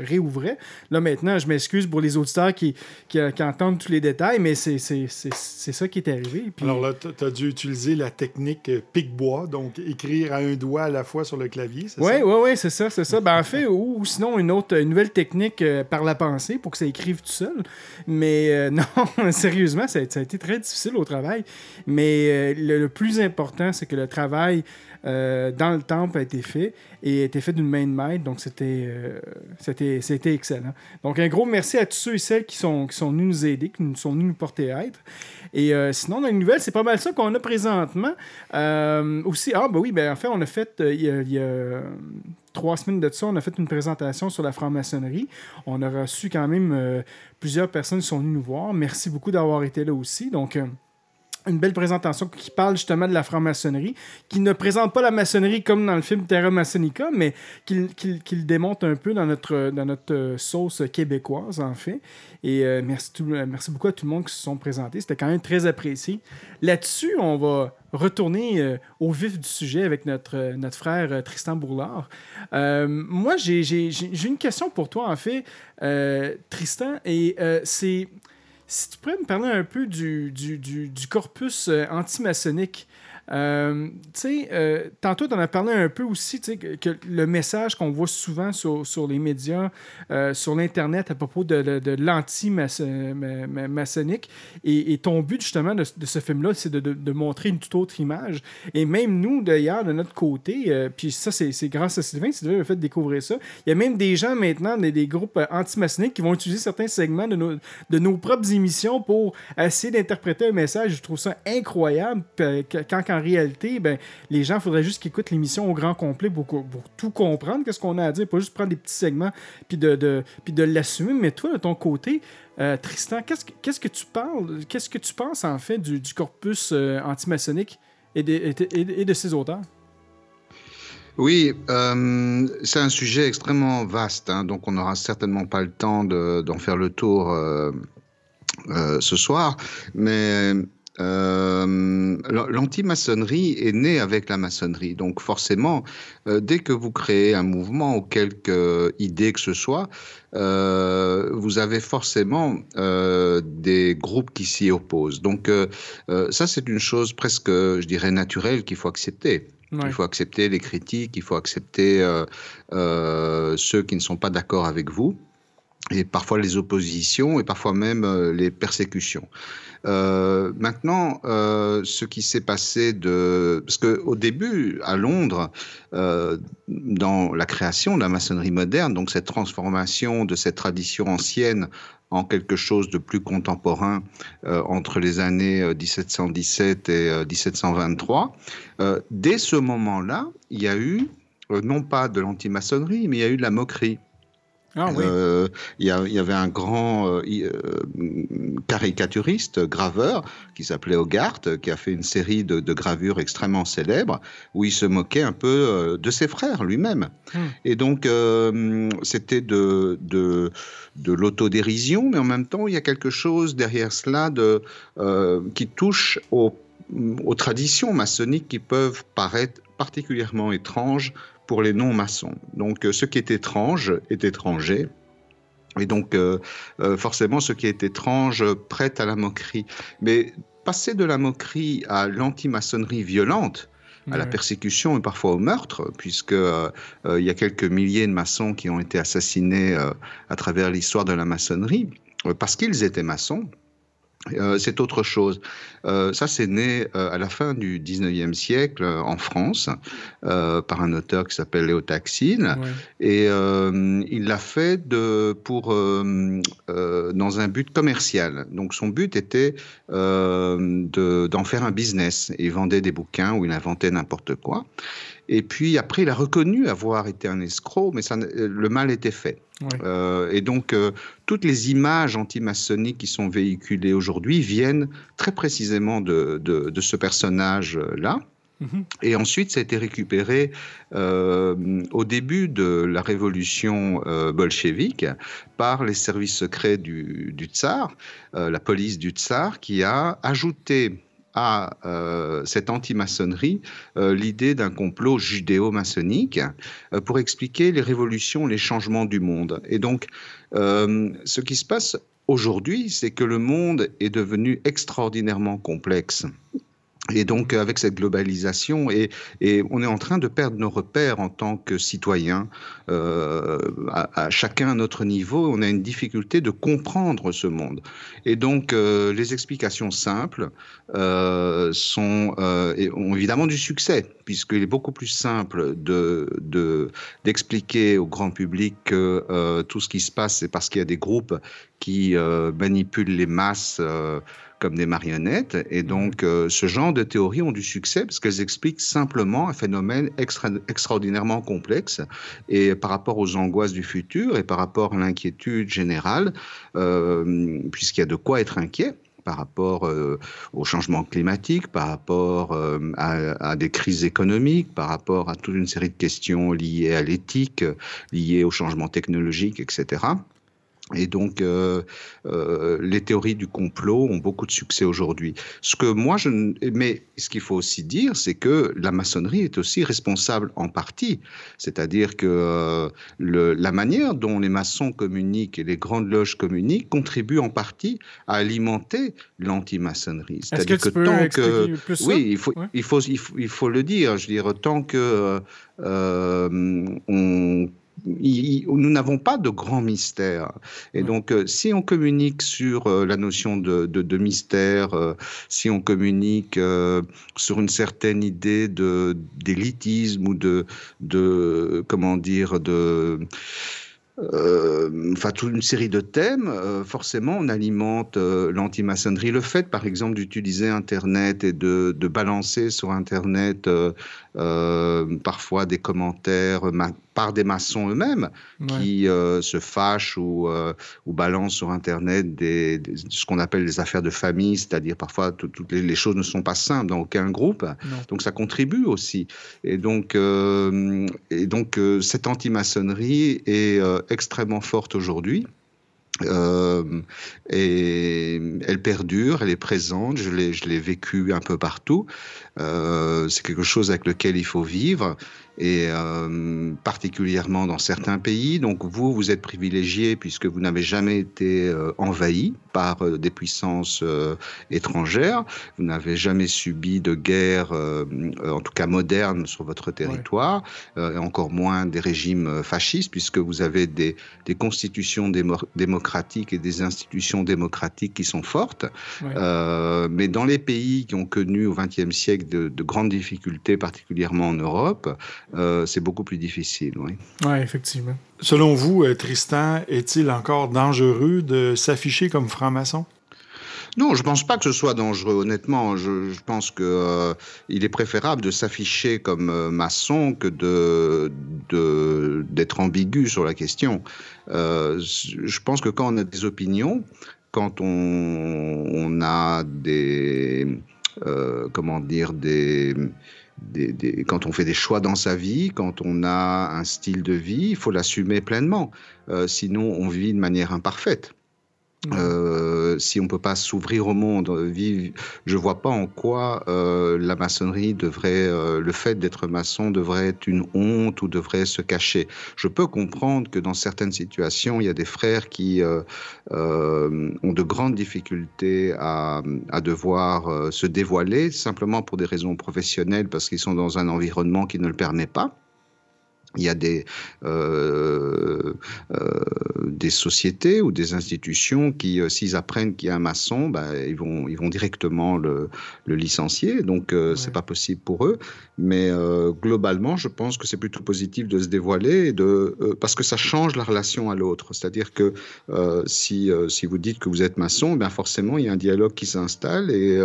réouvrait. Là, maintenant, je m'excuse pour les auditeurs qui, qui, qui entendent tous les détails, mais c'est c'est- c'est- c'est ça qui est arrivé. Puis, Alors là, tu as dû utiliser la technique euh, pic-bois, donc écrire à un doigt à la fois sur le clavier, c'est ça? oui, oui, c'est ça, c'est ça. Ben, en fait, ou, sinon une autre une nouvelle technique euh, par la pensée pour que ça écrive tout seul. Mais euh, non, sérieusement, ça a, été très difficile au travail. Mais euh, le plus important, c'est que le travail euh, dans le temple a été fait et a été fait d'une main de maître. Donc, c'était euh, c'était excellent. Donc, un gros merci à tous ceux et celles qui sont, qui sont venus nous aider, qui sont venus nous porter être. Et euh, sinon, dans les nouvelles, c'est pas mal ça qu'on a présentement. Euh, aussi, ah, ben oui, ben en fait, on a fait, il y a- trois semaines de ça, on a fait une présentation sur la franc-maçonnerie. On a reçu quand même plusieurs personnes qui sont venues nous voir. Merci beaucoup d'avoir été là aussi. Donc, une belle présentation qui parle justement de la franc-maçonnerie, qui ne présente pas la maçonnerie comme dans le film Terra Masonica, mais qui, qui- qui le démonte un peu dans notre, dans notre euh, sauce québécoise, en fait. Et euh, merci, tout- euh, merci beaucoup à tout le monde qui se sont présentés. C'était quand même très apprécié. Là-dessus, on va retourner au vif du sujet avec notre, notre frère Tristan Bourlard. Moi, j'ai une question pour toi, en fait, Tristan, et c'est si tu pourrais me parler un peu du, du, du- du corpus euh, antimaçonnique. Euh, euh, tantôt, tu en as parlé un peu aussi, que, le message qu'on voit souvent sur, les médias, euh, sur l'Internet à propos de, l'anti-maçonnique. Et, ton but, justement, de, ce film-là, c'est de, montrer une toute autre image. Et même nous, d'ailleurs, de notre côté, puis ça, c'est grâce à Sylvain, Sylvain m'a fait découvrir ça. Il y a même des gens maintenant, des, groupes anti-maçonniques qui vont utiliser certains segments de nos, de nos propres émissions pour essayer d'interpréter un message. Je trouve ça incroyable. que- Quand qu'en réalité, ben, les gens, il faudrait juste qu'ils écoutent l'émission au grand complet pour, pour tout comprendre, qu'est-ce qu'on a à dire, pas juste prendre des petits segments puis de, de, puis de l'assumer. Mais toi, de ton côté, euh, Tristan, qu'est-ce que, que tu parles, qu'est-ce que tu penses en fait du, corpus euh, antimaçonnique et de, et, de, et de- ses auteurs? Oui, euh, c'est un sujet extrêmement vaste, hein, donc on n'aura certainement pas le temps de- d'en faire le tour euh, ce soir, mais euh, l'anti-maçonnerie est née avec la maçonnerie, donc forcément, euh, dès que vous créez un mouvement ou quelque idée que ce soit, euh, vous avez forcément euh, des groupes qui s'y opposent. Donc euh, euh, ça, c'est une chose presque, je dirais, naturelle qu'il faut accepter. Ouais. Il faut accepter les critiques, il faut accepter euh, euh, ceux qui ne sont pas d'accord avec vous, et parfois les oppositions, et parfois même euh, les persécutions. Euh, maintenant, euh, ce qui s'est passé de... Parce qu'au début, à Londres, dans la création de la maçonnerie moderne, donc cette transformation de cette tradition ancienne en quelque chose de plus contemporain entre les années euh, 1717 et euh, 1723, euh, dès ce moment-là, il y a eu, non pas de l'antimaçonnerie, mais il y a eu de la moquerie. Ah oui. Euh, il y, avait un grand euh, euh, caricaturiste, graveur, qui s'appelait Hogarth, qui a fait une série de, de gravures extrêmement célèbres, où il se moquait un peu de ses frères lui-même. Hmm. Et donc, euh, c'était de, de, de l'autodérision, mais en même temps, il y a quelque chose derrière cela de, qui touche aux traditions maçonniques qui peuvent paraître particulièrement étranges pour les non-maçons. Donc, euh, ce qui est étrange est étranger. Et donc, euh, euh, forcément, ce qui est étrange prête à la moquerie. Mais passer de la moquerie à l'antimaçonnerie violente, à la persécution et parfois au meurtre, puisque euh, euh, il y a quelques milliers de maçons qui ont été assassinés euh, à travers l'histoire de la maçonnerie, parce qu'ils étaient maçons. Euh, c'est autre chose. Euh, ça, c'est né euh, à la fin du 19e siècle en France par un auteur qui s'appelle Léo Taxil. Ouais. Et il l'a fait de, pour, dans un but commercial. Donc son but était de- d'en faire un business. Il vendait des bouquins ou il inventait n'importe quoi. Et puis après, il a reconnu avoir été un escroc, mais ça, ne- le mal était fait. Euh, et donc, euh, toutes les images antimaçonniques qui sont véhiculées aujourd'hui viennent très précisément de, de, de ce personnage-là. Et ensuite, ça a été récupéré euh, au début de la révolution euh, bolchevique par les services secrets du, du tsar, euh, la police du tsar, qui a ajouté à euh, cette anti-maçonnerie euh, l'idée d'un complot judéo-maçonnique euh, pour expliquer les révolutions, les changements du monde. Et donc, ce qui se passe aujourd'hui, c'est que le monde est devenu extraordinairement complexe. Et donc, avec cette globalisation, et, et, on est en train de perdre nos repères en tant que citoyens, euh, à, à, chacun à notre niveau, on a une difficulté de comprendre ce monde. Et donc, euh, les explications simples euh, sont, et ont évidemment du succès, puisqu'il est beaucoup plus simple de, de, d'expliquer au grand public que tout ce qui se passe, c'est parce qu'il y a des groupes qui manipulent les masses comme des marionnettes. Et donc, euh, ce genre de théories ont du succès parce qu'elles expliquent simplement un phénomène extra extraordinairement complexe. Et par rapport aux angoisses du futur et par rapport à l'inquiétude générale, euh, puisqu'il y a de quoi être inquiet par rapport euh, au changement climatique, par rapport euh, à, à, des crises économiques, par rapport à toute une série de questions liées à l'éthique, liées au changement technologique, etc. Et donc, euh, euh, les théories du complot ont beaucoup de succès aujourd'hui. Ce que moi, je, mais ce qu'il faut aussi dire, c'est que la maçonnerie est aussi responsable en partie. C'est-à-dire que euh, le, la manière dont les maçons communiquent et les grandes loges communiquent contribue en partie à alimenter l'anti-maçonnerie. C'est-à-dire que, que tant que, plus oui, il faut, ouais. il faut, il faut, il faut le dire. Je veux dire, tant que nous n'avons pas de grand mystère. Et donc, euh, si on communique sur euh, la notion de, de, de mystère, euh, si on communique sur une certaine idée de d'élitisme ou de, de comment dire de euh, enfin toute une série de thèmes, euh, forcément on alimente euh, l'anti-maçonnerie. Le fait par exemple d'utiliser Internet et de, de, balancer sur Internet parfois des commentaires par des maçons eux-mêmes ouais. qui euh, se fâchent ou, euh, ou balancent sur Internet des, des, ce qu'on appelle les affaires de famille, c'est-à-dire parfois toutes les, les, choses ne sont pas simples dans aucun groupe. Non. Donc ça contribue aussi. Et donc, euh, et donc cette anti-maçonnerie est extrêmement forte aujourd'hui. Euh, et elle perdure, elle est présente, je l'ai vécu un peu partout. Euh, c'est quelque chose avec lequel il faut vivre et euh, particulièrement dans certains pays. Donc vous, vous êtes privilégié puisque vous n'avez jamais été euh, envahi par des puissances étrangères. Vous n'avez jamais subi de guerre, en tout cas moderne, sur votre territoire, ouais. et encore moins des régimes fascistes puisque vous avez des, des constitutions démo démocratiques et des institutions démocratiques qui sont fortes. Ouais. mais dans les pays qui ont connu au XXe siècle de, de grandes difficultés, particulièrement en Europe, euh, c'est beaucoup plus difficile. Oui, ouais, effectivement. Selon vous, euh, Tristan, est-il encore dangereux de s'afficher comme franc-maçon? Non, je ne pense pas que ce soit dangereux, honnêtement. Je, je pense qu'il euh, est préférable de s'afficher comme euh, maçon que d'être de, ambigu sur la question. Euh, je pense que quand on a des opinions, quand on, on a des... Euh, comment dire des des, des, quand on fait des choix dans sa vie, quand on a un style de vie, il faut l'assumer pleinement. Euh, sinon, on vit de manière imparfaite. Euh, si on ne peut pas s'ouvrir au monde, vivre, je vois pas en quoi euh, la maçonnerie devrait, euh, le fait d'être maçon devrait être une honte ou devrait se cacher. Je peux comprendre que dans certaines situations, il y a des frères qui euh, euh, ont de grandes difficultés à devoir se dévoiler simplement pour des raisons professionnelles parce qu'ils sont dans un environnement qui ne le permet pas il y a des, euh, euh, des sociétés ou des institutions qui, euh, s'ils apprennent qu'il y a un maçon, bah, ils, vont, ils vont directement le, le licencier. Donc, ouais. c'est pas possible pour eux. Mais globalement, je pense que c'est plutôt positif de se dévoiler et de, parce que ça change la relation à l'autre. C'est-à-dire que si, si vous dites que vous êtes maçon, ben forcément, il y a un dialogue qui s'installe et,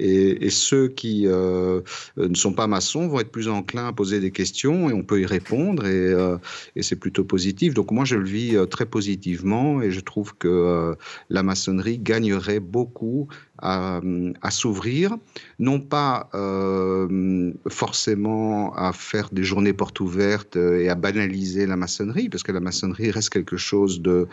et, et, ceux qui ne sont pas maçons vont être plus enclins à poser des questions et on peut y répondre euh, et c'est plutôt positif. Donc moi, je le vis euh, très positivement et je trouve que euh, la maçonnerie gagnerait beaucoup à, à s'ouvrir, non pas euh, forcément à faire des journées portes ouvertes et à banaliser la maçonnerie, parce que la maçonnerie reste quelque chose de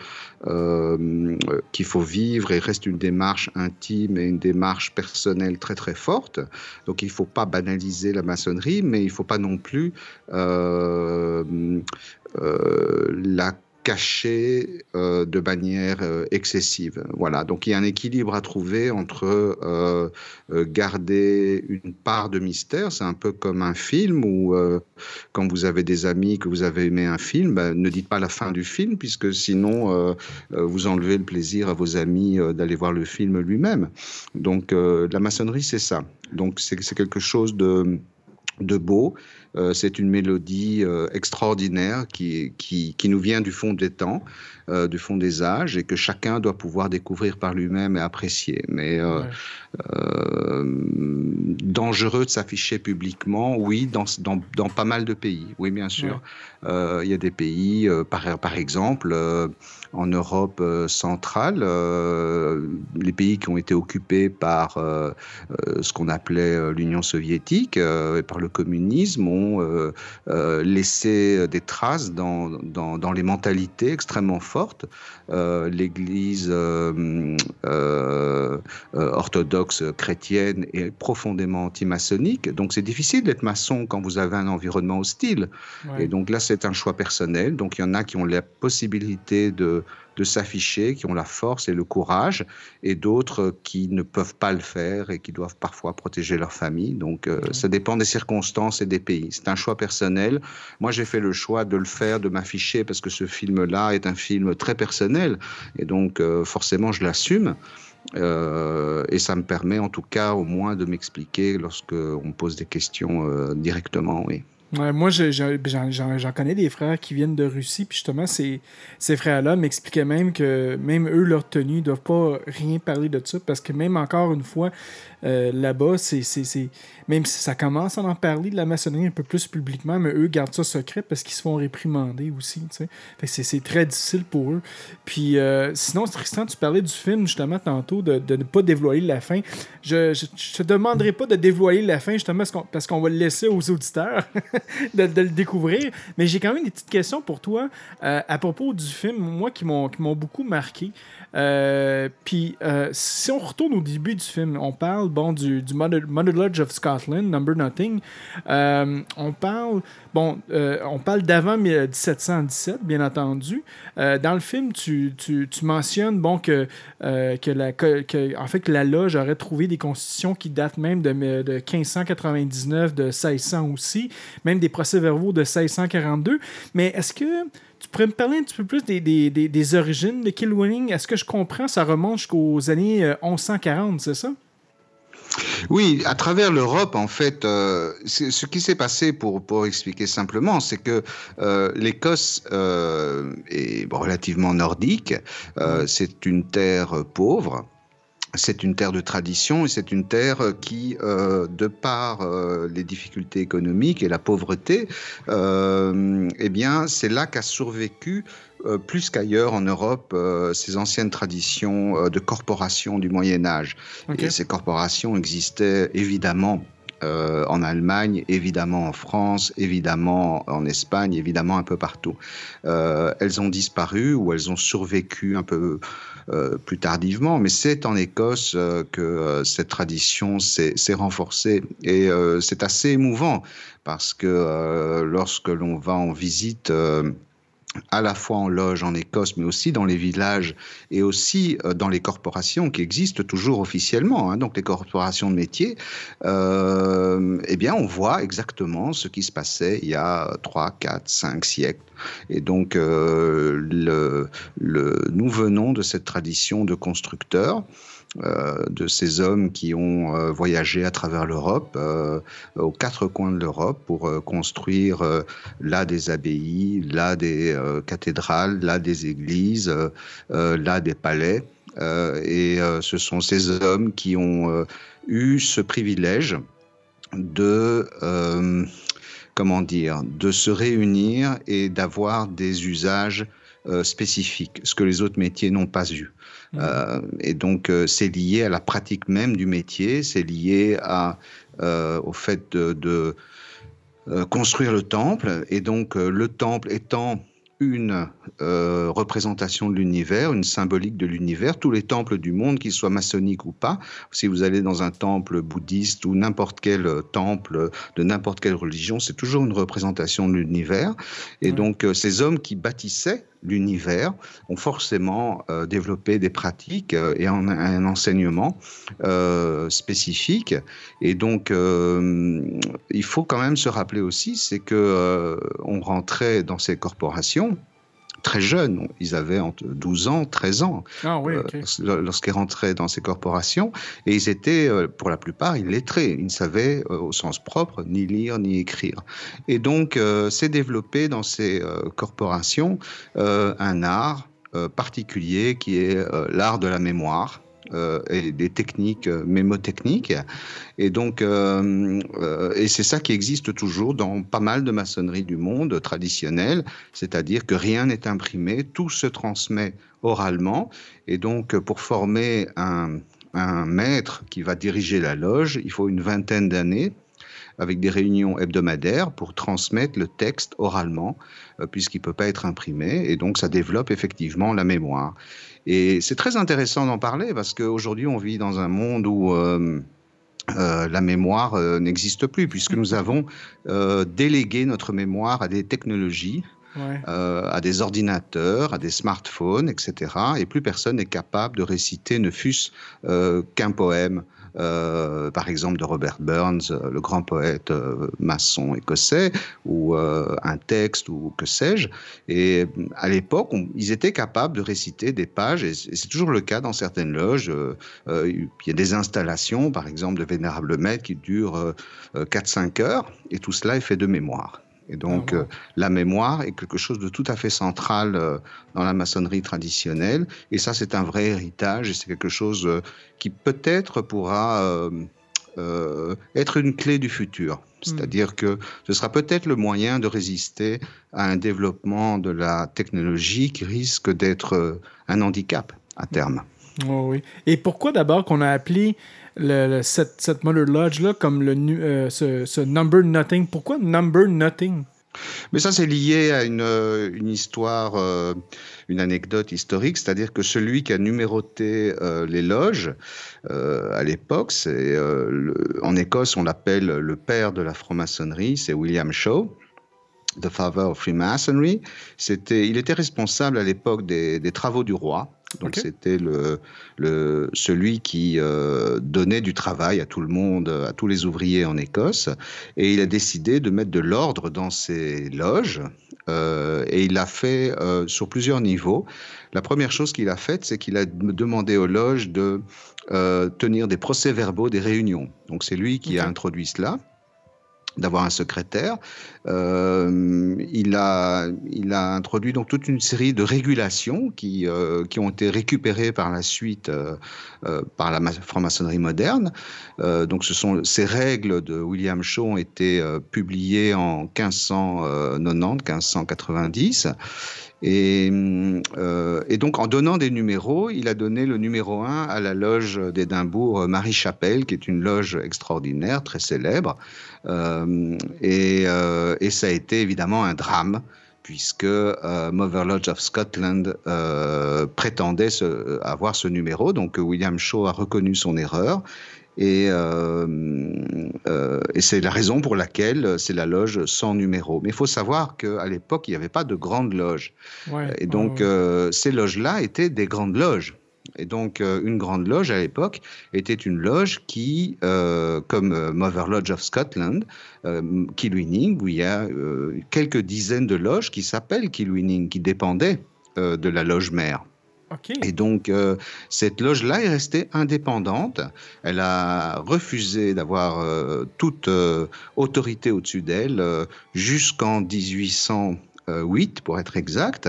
euh, qu'il faut vivre et reste une démarche intime et une démarche personnelle très très forte. Donc il ne faut pas banaliser la maçonnerie, mais il ne faut pas non plus euh, euh, la cacher euh, de manière euh, excessive. Voilà, donc il y a un équilibre à trouver entre euh, garder une part de mystère, c'est un peu comme un film où quand vous avez des amis que vous avez aimé un film, ben, ne dites pas la fin du film puisque sinon vous enlevez le plaisir à vos amis d'aller voir le film lui-même. Donc la maçonnerie c'est ça. Donc c'est quelque chose de de beau. Euh, c'est une mélodie euh, extraordinaire qui, qui, qui nous vient du fond des temps, euh, du fond des âges, et que chacun doit pouvoir découvrir par lui-même et apprécier. Mais Ouais. dangereux de s'afficher publiquement, oui, dans, dans, dans pas mal de pays, oui, bien sûr. Il y a des pays, par, par exemple, en Europe euh, centrale, euh, les pays qui ont été occupés par euh, ce qu'on appelait l'Union soviétique euh, et par le communisme ont laissé des traces dans, dans, dans les mentalités extrêmement fortes. L'Église orthodoxe chrétienne est profondément anti-maçonnique. Donc c'est difficile d'être maçon quand vous avez un environnement hostile. Ouais. Et donc là, c'est un choix personnel. Donc il y en a qui ont la possibilité de, de s'afficher, qui ont la force et le courage, et d'autres qui ne peuvent pas le faire et qui doivent parfois protéger leur famille. Donc euh, ça dépend des circonstances et des pays. C'est un choix personnel. Moi, j'ai fait le choix de le faire, de m'afficher, parce que ce film-là est un film très personnel, et donc euh, forcément, je l'assume. Euh, et ça me permet en tout cas au moins de m'expliquer lorsque on me pose des questions directement, oui. Moi, je- je- j'en connais des frères qui viennent de Russie, puis justement, ces, ces frères-là m'expliquaient même que même eux, leur tenue, ne doivent pas rien parler de ça, parce que même encore une fois, euh, là-bas, c'est, même si ça commence à en parler de la maçonnerie un peu plus publiquement, mais eux gardent ça secret parce qu'ils se font réprimander aussi. c'est, très difficile pour eux. Puis euh, sinon, Tristan, tu parlais du film justement tantôt de, de ne pas dévoiler la fin. Je, je te demanderai pas de dévoiler la fin justement parce qu'on va le laisser aux auditeurs de, le découvrir. Mais j'ai quand même des petites questions pour toi euh, à propos du film, moi qui m'ont, beaucoup marqué. Euh, puis euh, si on retourne au début du film, on parle bon du, du Mother, Lodge of Scotland, Number Nothing. On parle bon, on parle d'avant 1717, bien entendu. Dans le film, tu, tu, tu mentionnes bon que, que la que- en fait que la loge aurait trouvé des constitutions qui datent même de, de 1599, de 1600 aussi, même des procès-verbaux de 1642. Mais est-ce que tu pourrais me parler un petit peu plus des, des, des, des origines de Kilwinning? Est-ce que je comprends, ça remonte jusqu'aux années euh, 1140, c'est ça? Oui, à travers l'Europe, en fait, euh, ce qui s'est passé, pour, pour expliquer simplement, c'est que euh, l'Écosse euh, est relativement nordique. Euh, c'est une terre pauvre. C'est une terre de tradition et c'est une terre qui, euh, de par euh, les difficultés économiques et la pauvreté, euh, eh bien, c'est là qu'a survécu euh, plus qu'ailleurs en Europe euh, ces anciennes traditions euh, de corporations du Moyen Âge. Et ces corporations existaient évidemment euh, en Allemagne, évidemment en France, évidemment en Espagne, évidemment un peu partout. Euh, elles ont disparu ou elles ont survécu un peu euh, plus tardivement, mais c'est en Écosse euh, que euh, cette tradition s'est renforcée. Et euh, c'est assez émouvant parce que euh, lorsque l'on va en visite euh, à la fois en loge en Écosse, mais aussi dans les villages et aussi euh, dans les corporations qui existent toujours officiellement, hein, donc les corporations de métier, euh, eh bien, on voit exactement ce qui se passait il y a 3, 4, 5 siècles. Et donc, euh, le, le, nous venons de cette tradition de constructeurs. Euh, de ces hommes qui ont euh, voyagé à travers l'Europe, euh, aux quatre coins de l'Europe, pour construire là des abbayes, là des cathédrales, là des églises, là des palais. Et ce sont ces hommes qui ont eu ce privilège de, comment dire, de se réunir et d'avoir des usages euh, spécifique, ce que les autres métiers n'ont pas eu. Euh, et donc, euh, c'est lié à la pratique même du métier, c'est lié à, euh, au fait de, de, construire le temple. Et donc, le temple étant une euh, représentation de l'univers, une symbolique de l'univers. Tous les temples du monde, qu'ils soient maçonniques ou pas, si vous allez dans un temple bouddhiste ou n'importe quel temple de n'importe quelle religion, c'est toujours une représentation de l'univers. Et donc, euh, ces hommes qui bâtissaient l'univers ont forcément euh, développé des pratiques euh, et un, enseignement euh, spécifique. Et donc, il faut quand même se rappeler aussi, c'est que on rentrait dans ces corporations très jeunes, ils avaient entre 12 ans, 13 ans, Ah oui, euh, lorsqu'ils rentraient dans ces corporations, et ils étaient, euh, pour la plupart, illettrés. Ils ne savaient, euh, au sens propre, ni lire ni écrire. Et donc, euh, s'est développé dans ces corporations un art particulier qui est l'art de la mémoire. Euh, et des techniques euh, mémotechniques. Et donc euh, et c'est ça qui existe toujours dans pas mal de maçonnerie du monde traditionnelle c'est-à-dire que rien n'est imprimé tout se transmet oralement. Et donc pour former un, un maître qui va diriger la loge il faut une vingtaine d'années avec des réunions hebdomadaires pour transmettre le texte oralement, euh, puisqu'il ne peut pas être imprimé, et donc ça développe effectivement la mémoire. Et c'est très intéressant d'en parler, parce qu'aujourd'hui on vit dans un monde où... euh, euh, la mémoire euh, n'existe plus, puisque nous avons délégué notre mémoire à des technologies, Ouais. euh, à des ordinateurs, à des smartphones, etc. Et plus personne n'est capable de réciter, ne fût-ce euh, qu'un poème, euh, par exemple de Robert Burns, euh, le grand poète euh, maçon écossais, ou euh, un texte, ou que sais-je. Et à l'époque, ils étaient capables de réciter des pages, et c'est toujours le cas dans certaines loges. Euh, il y a des installations, par exemple, de Vénérable Maître qui durent euh, euh, 4-5 heures, et tout cela est fait de mémoire. Et donc, Ah, euh, la mémoire est quelque chose de tout à fait central euh, dans la maçonnerie traditionnelle. Et ça, c'est un vrai héritage et c'est quelque chose euh, qui peut-être pourra être une clé du futur. C'est-à-dire que ce sera peut-être le moyen de résister à un développement de la technologie qui risque d'être un handicap à terme. Oh oui. Et pourquoi d'abord qu'on a appelé le, cette, cette Mother Lodge-là comme le, euh, ce, ce Number Nothing? Pourquoi Number Nothing? Mais ça, c'est lié à une, euh, une histoire, euh, une anecdote historique, c'est-à-dire que celui qui a numéroté les loges à l'époque, c'est en Écosse, on l'appelle le père de la franc-maçonnerie, c'est William Shaw. The Father of Freemasonry. C'était, il était responsable à l'époque des, des travaux du roi. Donc c'était le, le, celui qui euh, donnait du travail à tout le monde, à tous les ouvriers en Écosse. Et il a décidé de mettre de l'ordre dans ses loges. euh, et il l'a fait euh, sur plusieurs niveaux. La première chose qu'il a faite, c'est qu'il a demandé aux loges de tenir des procès-verbaux des réunions. Donc c'est lui qui a introduit cela d'avoir un secrétaire. Euh, il, a, il a introduit donc toute une série de régulations qui, euh, qui ont été récupérées par la suite euh, par la ma- franc-maçonnerie moderne. Donc ce sont ces règles de William Shaw ont été publiées en 1590, 1590. Et, euh, et donc, en donnant des numéros, il a donné le numéro 1 à la loge d'Édimbourg euh, Marie-Chapelle, qui est une loge extraordinaire, très célèbre. Euh, et, ça a été évidemment un drame, puisque Mother Lodge of Scotland prétendait avoir ce numéro. Donc, William Shaw a reconnu son erreur. Et, euh, euh, et c'est la raison pour laquelle c'est la loge sans numéro. Mais il faut savoir qu'à l'époque, il n'y avait pas de grande loge. Ouais. Et donc, Ouais, euh, ces loges-là étaient des grandes loges. Et donc, euh, une grande loge à l'époque était une loge qui, euh, comme euh, Mother Lodge of Scotland, Kilwinning, où il y a quelques dizaines de loges qui s'appellent Kilwinning, qui dépendaient de la loge mère. Et donc, euh, cette loge-là est restée indépendante. Elle a refusé d'avoir euh, toute euh, autorité au-dessus d'elle jusqu'en 1808, pour être exact.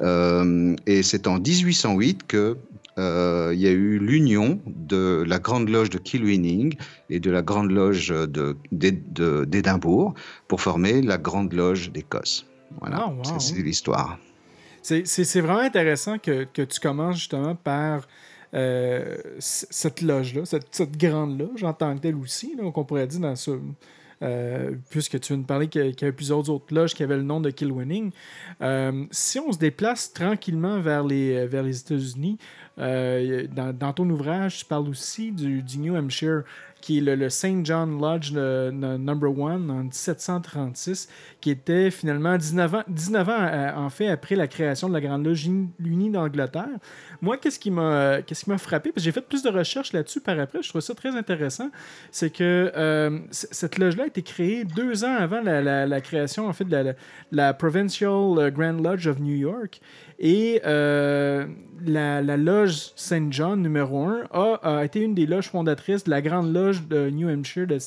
Et c'est en 1808 que il y a eu l'union de la Grande Loge de Kilwinning et de la Grande Loge de- d'É- de- d'Édimbourg pour former la Grande Loge d'Écosse. Voilà, Ah, wow. C'est l'histoire. C'est- vraiment intéressant que, tu commences justement par euh, cette loge-là, cette, cette grande loge en tant que telle aussi, là, qu'on pourrait dire dans ça. euh, puisque tu viens de parler qu'il y avait plusieurs autres loges qui avaient le nom de Killwinning. Euh, si on se déplace tranquillement vers les, les États-Unis, euh, dans, ton ouvrage, tu parles aussi du New Hampshire, qui est le, le St. John Lodge le- Number One en 1736, qui était finalement 19 ans, 19 ans euh, en fait après la création de la Grande Loge uni- unie d'Angleterre. Moi, qu'est-ce qui m'a qu'est-ce qui m'a frappé, j'ai fait plus de recherches là-dessus par après, je trouve ça très intéressant, c'est que euh, cette loge-là a été créée deux ans avant la, création en fait de la, Provincial euh, Grand Lodge of New York. Et euh, la, loge Saint John numéro 1 a, a été une des loges fondatrices de la Grande Loge de New Hampshire de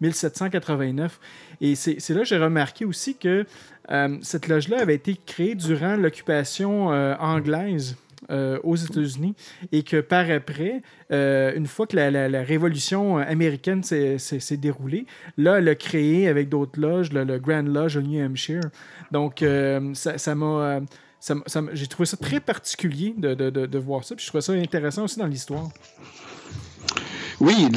1789. Et c'est là que j'ai remarqué aussi que euh, cette loge-là avait été créée durant l'occupation euh, anglaise. euh, aux États-Unis et que par après, une fois que la, révolution américaine s'est déroulée, là, elle a créé avec d'autres loges le, Grand Lodge au New Hampshire. Donc, ça m'a. J'ai trouvé ça très particulier de- de voir ça. Puis je trouvais ça intéressant aussi dans l'histoire. Oui,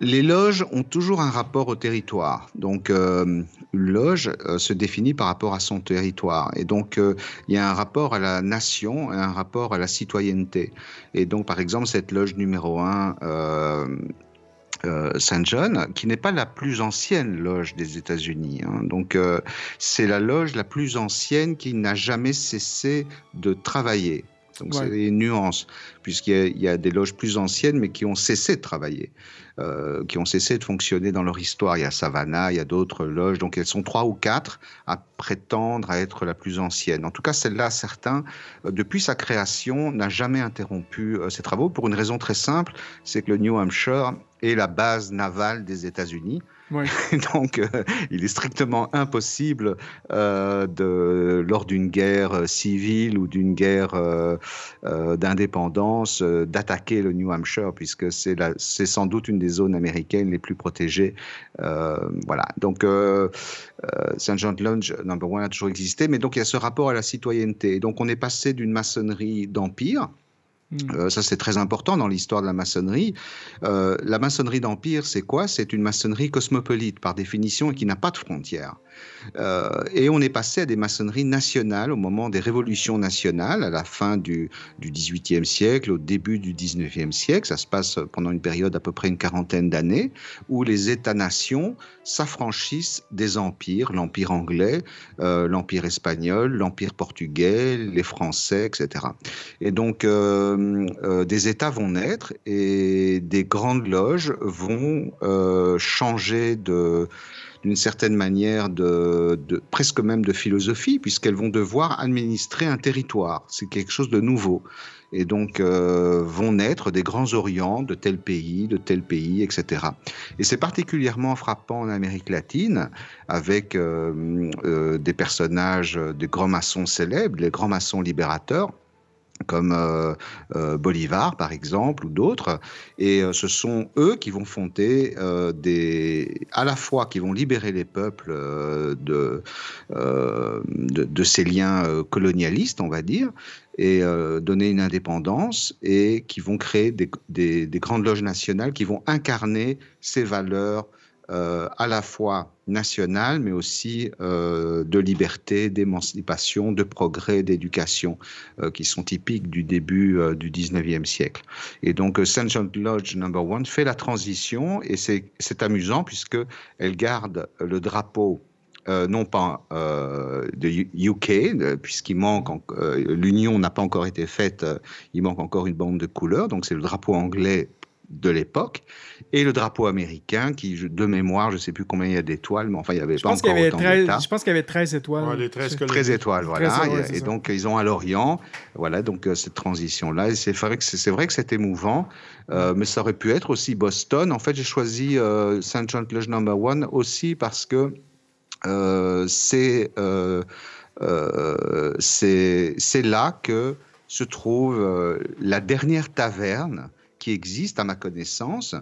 les, loges ont toujours un rapport au territoire. Donc, euh, une loge euh, se définit par rapport à son territoire. Et donc, euh, il y a un rapport à la nation et un rapport à la citoyenneté. Et donc, par exemple, cette loge numéro 1, Saint John, qui n'est pas la plus ancienne loge des États-Unis. hein. Donc, c'est la loge la plus ancienne qui n'a jamais cessé de travailler. Donc, Ouais. c'est des nuances, puisqu'il y, a- il y a des loges plus anciennes, mais qui ont cessé de travailler, euh, qui ont cessé de fonctionner dans leur histoire. Il y a Savannah, il y a d'autres loges, donc elles sont trois ou quatre à prétendre à être la plus ancienne. En tout cas, celle-là, certains, euh, depuis sa création, n'a jamais interrompu euh, ses travaux pour une raison très simple, c'est que le New Hampshire est la base navale des États-Unis. Donc, euh, il est strictement impossible, euh, de, lors d'une guerre euh, civile ou d'une guerre d'indépendance, d'attaquer le New Hampshire, puisque c'est sans doute une des zones américaines les plus protégées. Voilà. Donc, Saint John Lodge Number One a toujours existé, mais donc il y a ce rapport à la citoyenneté. Donc, on est passé d'une maçonnerie d'empire. Euh, ça, c'est très important dans l'histoire de la maçonnerie. Euh, la maçonnerie d'empire, c'est quoi? C'est une maçonnerie cosmopolite, par définition, et qui n'a pas de frontières. Euh, et on est passé à des maçonneries nationales au moment des révolutions nationales, à la fin du, du 18e siècle, au début du 19e siècle. Ça se passe pendant une période d'à peu près une quarantaine d'années, où les États-nations s'affranchissent des empires, l'empire anglais, euh, l'empire espagnol, l'empire portugais, les Français, etc. Et donc, euh, des États vont naître et des grandes loges vont changer de d'une certaine manière de, presque même de philosophie puisqu'elles vont devoir administrer un territoire. C'est quelque chose de nouveau. Et donc euh, vont naître des grands orients de tel pays, de tel pays, etc. Et c'est particulièrement frappant en Amérique latine avec euh, euh, des personnages, des grands maçons célèbres, les grands maçons libérateurs comme euh, euh, Bolivar par exemple ou d'autres. Et euh, ce sont eux qui vont fonder des à la fois qui vont libérer les peuples de, de ces liens colonialistes on va dire et donner une indépendance et qui vont créer des grandes loges nationales qui vont incarner ces valeurs euh, à la fois nationales, mais aussi euh, de liberté, d'émancipation, de progrès, d'éducation, euh, qui sont typiques du début du 19e siècle. Et donc, St. John Lodge Number One fait la transition, et c'est amusant puisque elle garde le drapeau non pas de UK, puisqu'il manque, l'union n'a pas encore été faite, il manque encore une bande de couleurs, donc c'est le drapeau anglais de l'époque, et le drapeau américain, qui, de mémoire, je ne sais plus combien il y a d'étoiles, mais enfin, il n'y avait Je pas encore avait autant 13, d'États. je pense qu'il y avait 13 étoiles. Ouais, les 13 C'est- colonies. 13 étoiles, voilà. 13, ouais, et, donc, ils ont à Lorient, voilà, donc euh, cette transition-là. Et c'est vrai que c'est c'est vrai que c'est émouvant, euh, mais ça aurait pu être aussi Boston. En fait, j'ai choisi euh, St. John Lodge Number One aussi parce que euh, c'est euh, euh, c'est c'est là que se trouve euh, la dernière taverne qui existe à ma connaissance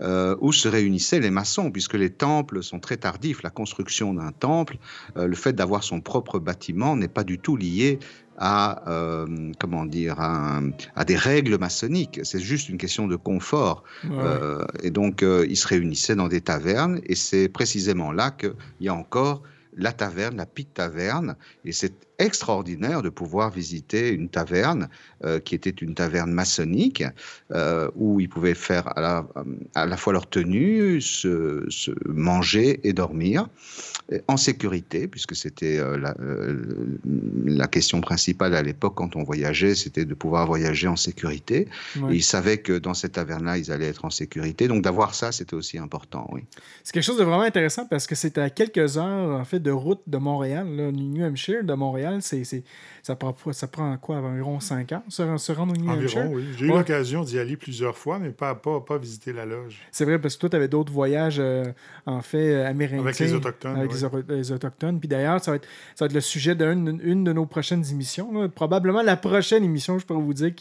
euh, où se réunissaient les maçons, puisque les temples sont très tardifs. La construction d'un temple, euh, le fait d'avoir son propre bâtiment n'est pas du tout lié à, euh, comment dire, à, un- à des règles maçonniques. C'est juste une question de confort. Ouais. Et donc, ils se réunissaient dans des tavernes, et c'est précisément là qu'il y a encore la taverne, la Pite Taverne, et c'est extraordinaire de pouvoir visiter une taverne euh, qui était une taverne maçonnique, euh, où ils pouvaient faire à la, à la fois leur tenue, se, se manger et dormir en sécurité, puisque c'était euh, la, la question principale à l'époque quand on voyageait, c'était de pouvoir voyager en sécurité. Ouais. Et ils savaient que dans cette taverne-là, ils allaient être en sécurité. Donc d'avoir ça, c'était aussi important, oui. C'est quelque chose de vraiment intéressant parce que c'est à quelques heures en fait de route de Montréal, là, New Hampshire de Montréal, c'est- ça prend ça prend quoi environ 5 ans se, se rendre au New Hampshire? Environ, oui. J'ai eu Ouais. l'occasion d'y aller plusieurs fois, mais pas, pas, pas visiter la loge. C'est vrai parce que toi tu avais d'autres voyages euh, en fait euh, amérindiens Avec les Autochtones, avec ouais. les, autochtones. Puis d'ailleurs, ça va être ça va être le sujet d'une une de nos prochaines émissions, là. probablement la prochaine émission, je pourrais vous dire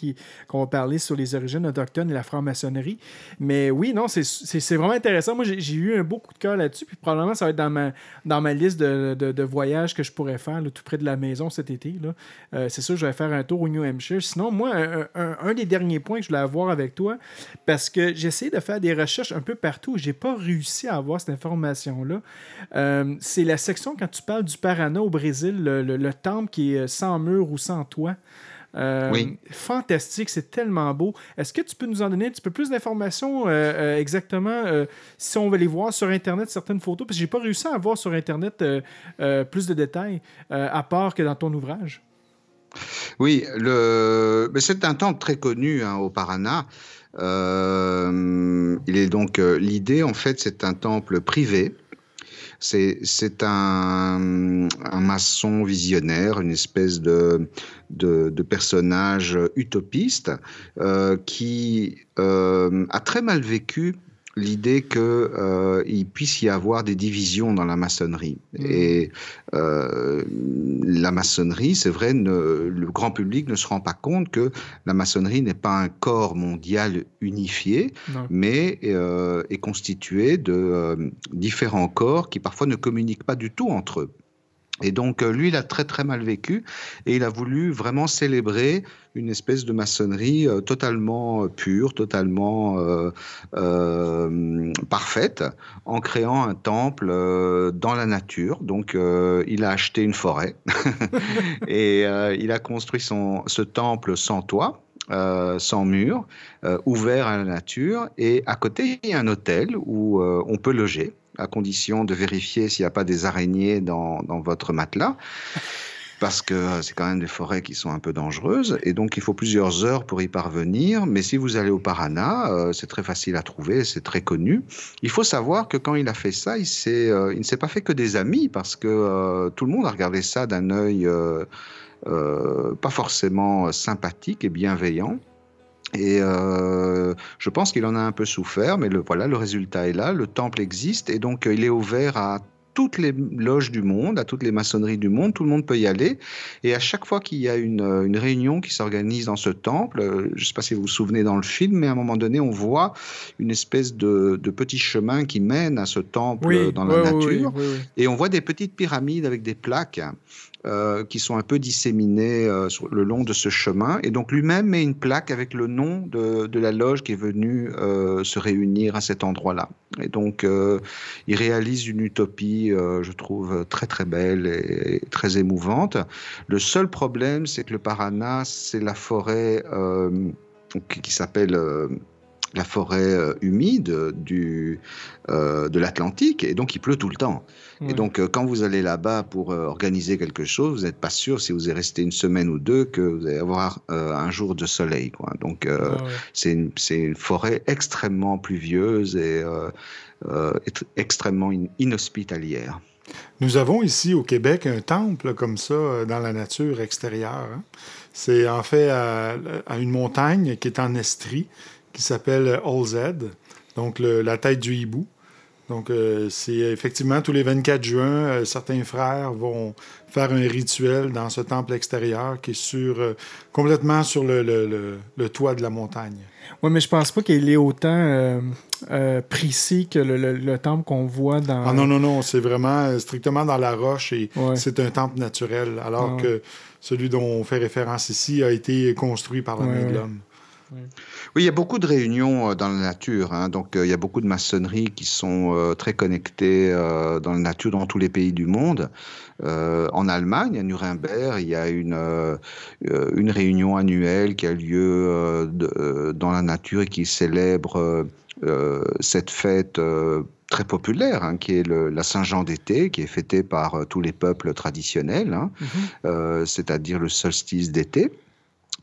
qu'on va parler sur les origines autochtones et la franc-maçonnerie. Mais oui, non, c'est- vraiment intéressant. Moi, j'ai j'ai eu un beau coup de cœur là-dessus. Puis probablement, ça va être dans ma, dans ma liste de, de- de voyages que je pourrais faire là, tout près de la maison cet été. Euh, c'est sûr, je vais faire un tour au New Hampshire. Sinon, moi, un, des derniers points que je voulais avoir avec toi, parce que j'ai essayé de faire des recherches un peu partout. J'ai pas réussi à avoir cette information-là. Euh, c'est la section quand tu parles du Paraná au Brésil, le, le- le temple qui est sans mur ou sans toit. Euh, Oui. Fantastique, c'est tellement beau. Est-ce que tu peux nous en donner un petit peu plus d'informations euh, euh, exactement si on veut les voir sur Internet, certaines photos? Parce que j'ai pas réussi à avoir sur Internet plus de détails, à part que dans ton ouvrage. Oui, le... mais c'est un temple très connu hein, au Paraná. Il est donc l'idée en fait, c'est un temple privé. C'est un, maçon visionnaire, une espèce de personnage utopiste euh, qui euh, a très mal vécu l'idée qu'il euh, il puisse y avoir des divisions dans la maçonnerie. Mhm. Et euh, la maçonnerie, c'est vrai, ne- le grand public ne se rend pas compte que la maçonnerie n'est pas un corps mondial unifié, Non. mais euh, est constitué de différents corps qui parfois ne communiquent pas du tout entre eux. Et donc, euh, lui, il a très très mal vécu et il a voulu vraiment célébrer une espèce de maçonnerie euh, totalement euh, pure, totalement euh, euh, parfaite, en créant un temple dans la nature. Donc, il a acheté une forêt et il a construit son, ce temple sans toit. euh, sans mur, euh, ouvert à la nature, et à côté il y a un hôtel où euh, on peut loger, à condition de vérifier s'il n'y a pas des araignées dans, dans votre matelas parce que c'est quand même des forêts qui sont un peu dangereuses et donc il faut plusieurs heures pour y parvenir. Mais si vous allez au Paraná, euh, c'est très facile à trouver, c'est très connu. Il faut savoir que quand il a fait ça, il, euh, il ne s'est pas fait que des amis parce que euh, tout le monde a regardé ça d'un œil pas forcément sympathique et bienveillant. Et euh, je pense qu'il en a un peu souffert, mais le, voilà, le résultat est là. Le temple existe et donc euh, il est ouvert à toutes les loges du monde, à toutes les maçonneries du monde, tout le monde peut y aller. Et à chaque fois qu'il y a une, euh, une réunion qui s'organise dans ce temple, je ne sais pas si vous vous souvenez dans le film, mais à un moment donné, on voit une espèce de, de petit chemin qui mène à ce temple dans la oui, nature. oui. Et on voit des petites pyramides avec des plaques euh, qui sont un peu disséminées euh, le long de ce chemin. Et donc lui-même met une plaque avec le nom de, la loge qui est venue euh, se réunir à cet endroit-là. Et donc il réalise une utopie, je trouve, très très belle et très émouvante. Le seul problème, c'est que le Paraná, c'est la forêt qui, qui s'appelle... la forêt humide du, de l'Atlantique, et donc il pleut tout le temps. Et donc, euh, quand vous allez là-bas pour euh, organiser quelque chose, vous n'êtes pas sûr, si vous êtes resté une semaine ou deux, que vous allez avoir euh, un jour de soleil. Quoi. Donc, Ah ouais. c'est une, forêt extrêmement pluvieuse et ex- extrêmement in- inhospitalière. Nous avons ici au Québec un temple comme ça dans la nature extérieure. hein. C'est en fait à, à une montagne qui est en Estrie, qui s'appelle Holzhead, donc le- la tête du hibou. Donc, euh, c'est effectivement tous les 24 juin, euh, certains frères vont faire un rituel dans ce temple extérieur qui est sur, euh, complètement sur le, le- le- le toit de la montagne. Oui, mais je pense pas qu'il est autant précis que le, le- le temple qu'on voit dans. Ah non, non, non, c'est vraiment strictement dans la roche et Ouais. c'est un temple naturel, alors Ah que celui dont on fait référence ici a été construit par la Ouais, main de ouais. Oui, il y a beaucoup de réunions euh, dans la nature. hein. Donc, euh, il y a beaucoup de maçonneries qui sont euh, très connectées dans la nature dans tous les pays du monde. En Allemagne, à Nuremberg, il y a une, une réunion annuelle qui a lieu dans la nature et qui célèbre cette fête très populaire, hein, qui est le- la Saint-Jean d'été, qui est fêtée par euh, tous les peuples traditionnels, hein, euh, c'est-à-dire le solstice d'été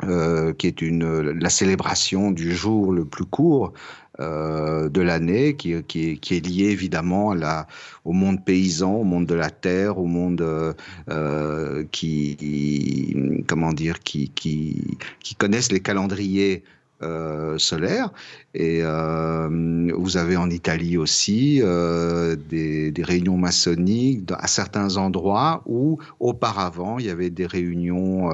euh, qui est une, la célébration du jour le plus court euh, de l'année, qui, qui, qui est lié évidemment à la, au monde paysan, au monde de la terre, au monde euh, euh, qui- comment dire, qui, qui, qui connaissent les calendriers euh, solaires. Et euh, vous avez en Italie aussi euh, des, réunions maçonniques à certains endroits où auparavant il y avait des réunions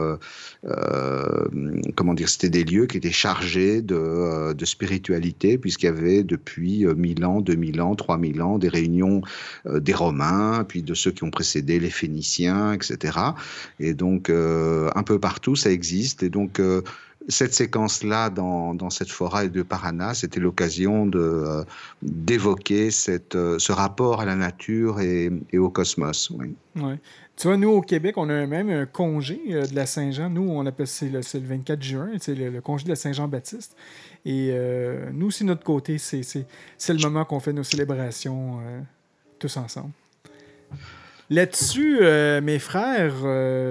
comment dire, c'était des lieux qui étaient chargés de, spiritualité, puisqu'il y avait depuis euh, 1000 ans, 2000 ans, 3000 ans, des réunions des Romains, puis de ceux qui ont précédé, les Phéniciens, etc. Et donc, un peu partout, ça existe. Et donc, cette séquence-là dans, dans cette forêt de Paraná, c'était l'occasion de, euh, d'évoquer cette, euh, ce rapport à la nature et, et au cosmos. oui. Ouais. Tu vois, nous, au Québec, on a même un congé euh, de la Saint-Jean. Nous, on appelle c'est le, c'est le 24 juin, c'est le, congé de la Saint-Jean-Baptiste. Et nous de notre côté, c'est, c'est, c'est le moment qu'on fait nos célébrations tous ensemble. Là-dessus, mes frères,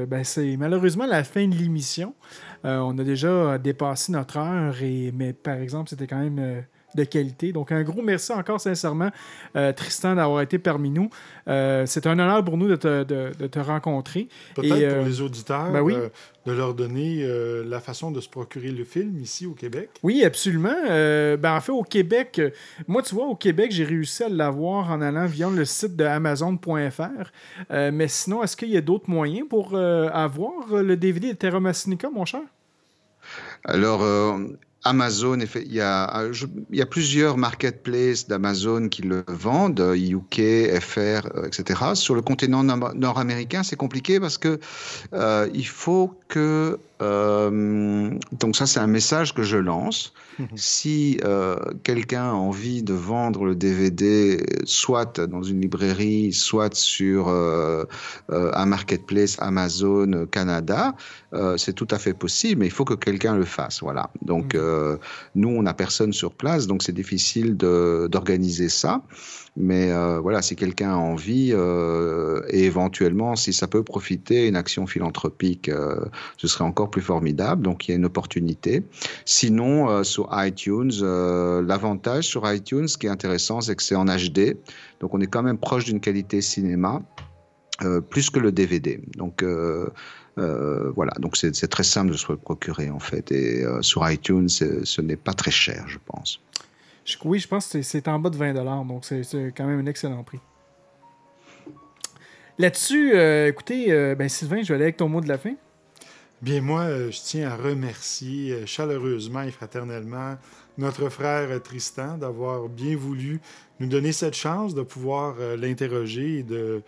ben, c'est malheureusement la fin de l'émission. Euh, on a déjà dépassé notre heure, et, mais par exemple, c'était quand même euh, de qualité. Donc, un gros merci encore sincèrement, euh, Tristan, d'avoir été parmi nous. Euh, c'est un honneur pour nous de te, de- de te rencontrer. Peut-être Et, pour euh, les auditeurs, ben oui. euh, de leur donner euh, la façon de se procurer le film ici au Québec. Oui, absolument. Euh, ben, en fait, au Québec, euh, moi, tu vois, au Québec, j'ai réussi à l'avoir en allant via le site de Amazon.fr. Euh, mais sinon, est-ce qu'il y a d'autres moyens pour euh, avoir le DVD de Terra Massinica, mon cher? Alors, euh, Amazon, effe- il y, a, euh, il y a plusieurs marketplaces d'Amazon qui le vendent, UK, FR, etc. Sur le continent nord- nord-américain, c'est compliqué parce que euh, faut que. Euh, donc, ça, c'est un message que je lance. Si euh, quelqu'un a envie de vendre le DVD, soit dans une librairie, soit sur euh, un marketplace Amazon Canada, c'est tout à fait possible, mais il faut que quelqu'un le fasse. Voilà. Donc, euh, nous, on n'a personne sur place, donc c'est difficile d'organiser ça. Mais euh, voilà, si quelqu'un a envie, euh, et éventuellement, si ça peut profiter une action philanthropique, euh, ce serait encore plus formidable. Donc, il y a une opportunité. Sinon, sur iTunes, l'avantage sur iTunes, ce qui est intéressant, c'est que c'est en HD. Donc, on est quand même proche d'une qualité cinéma, plus que le DVD. Donc, voilà, donc c'est très simple de se procurer en fait. Et sur iTunes, ce n'est pas très cher, je pense. Oui, je pense que c'est- en bas de 20 donc c'est quand même un excellent prix. Là-dessus, euh, écoutez, euh, ben Sylvain, je vais aller avec ton mot de la fin. Bien, moi, euh, je tiens à remercier chaleureusement et fraternellement notre frère Tristan d'avoir bien voulu nous donner cette chance de pouvoir l'interroger et de,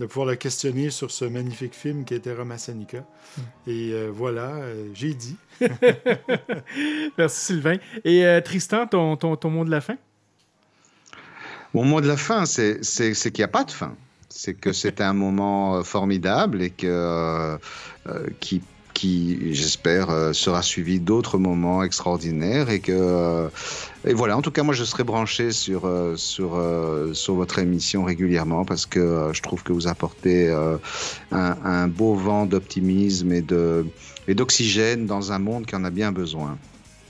de pouvoir le questionner sur ce magnifique film qui était Romassanica. Et euh, voilà, euh, j'ai dit. Merci Sylvain. Et euh, Tristan, ton, ton, ton mot de la fin? Mon mot de la fin, c'est c'est- c'est qu'il n'y a pas de fin. C'est que c'était un moment formidable et que qui qui, j'espère, euh, sera suivi d'autres moments extraordinaires et que euh, et voilà. En tout cas, moi, je serai branché sur euh, sur euh, sur votre émission régulièrement parce que euh, je trouve que vous apportez un, un beau vent d'optimisme et de et d'oxygène dans un monde qui en a bien besoin.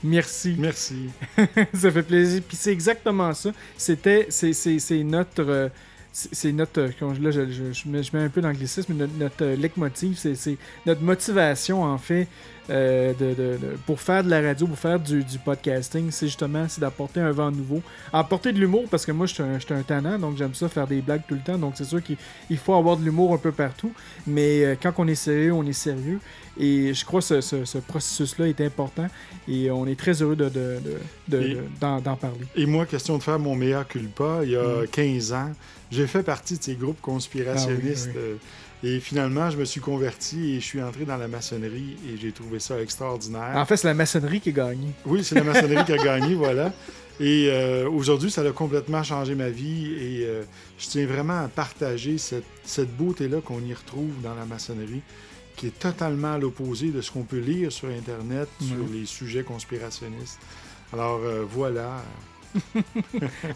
Merci. Merci. ça fait plaisir. Puis c'est exactement ça. C'était, c'est, c'est, c'est notre, euh, c'est notre, euh, là, je, je- je mets, un peu d'anglicisme, mais notre, notre euh, c'est, notre motivation en fait euh, de, de- pour faire de la radio, pour faire du, du podcasting, c'est justement d'apporter un vent nouveau. Apporter de l'humour, parce que moi, je suis un, un tannant, donc j'aime ça faire des blagues tout le temps. Donc c'est sûr qu'il il faut avoir de l'humour un peu partout. Mais quand on est sérieux, on est sérieux. Et je crois que ce, ce- ce processus-là est important. Et on est très heureux de, de- de- de- de- d'en, d'en parler. Et moi, question de faire mon meilleur culpa, il y a Mm. 15 ans, j'ai fait partie de ces groupes conspirationnistes. Ah oui, euh, Et finalement, je me suis converti et je suis entré dans la maçonnerie et j'ai trouvé ça extraordinaire. En fait, c'est la maçonnerie qui a gagné. Oui, c'est la maçonnerie qui a gagné, voilà. Et euh, aujourd'hui, ça a complètement changé ma vie et euh, je tiens vraiment à partager cette, cette beauté-là qu'on y retrouve dans la maçonnerie, qui est totalement à l'opposé de ce qu'on peut lire sur Internet sur les sujets conspirationnistes. Alors euh, voilà.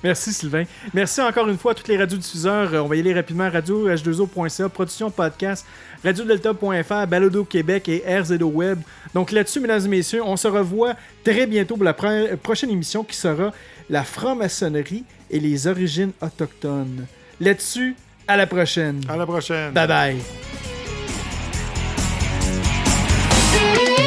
Merci Sylvain. Merci encore une fois à toutes les radiodiffuseurs. Euh, On va y aller rapidement. Radio H2O.ca, Production Podcast, RadioDelta.fr, Balado Québec et RZO Web. Donc là-dessus, mesdames et messieurs, on se revoit très bientôt pour la pre- prochaine émission qui sera la franc-maçonnerie et les origines autochtones. Là-dessus, à la prochaine. À la prochaine. Bye bye. Thank you.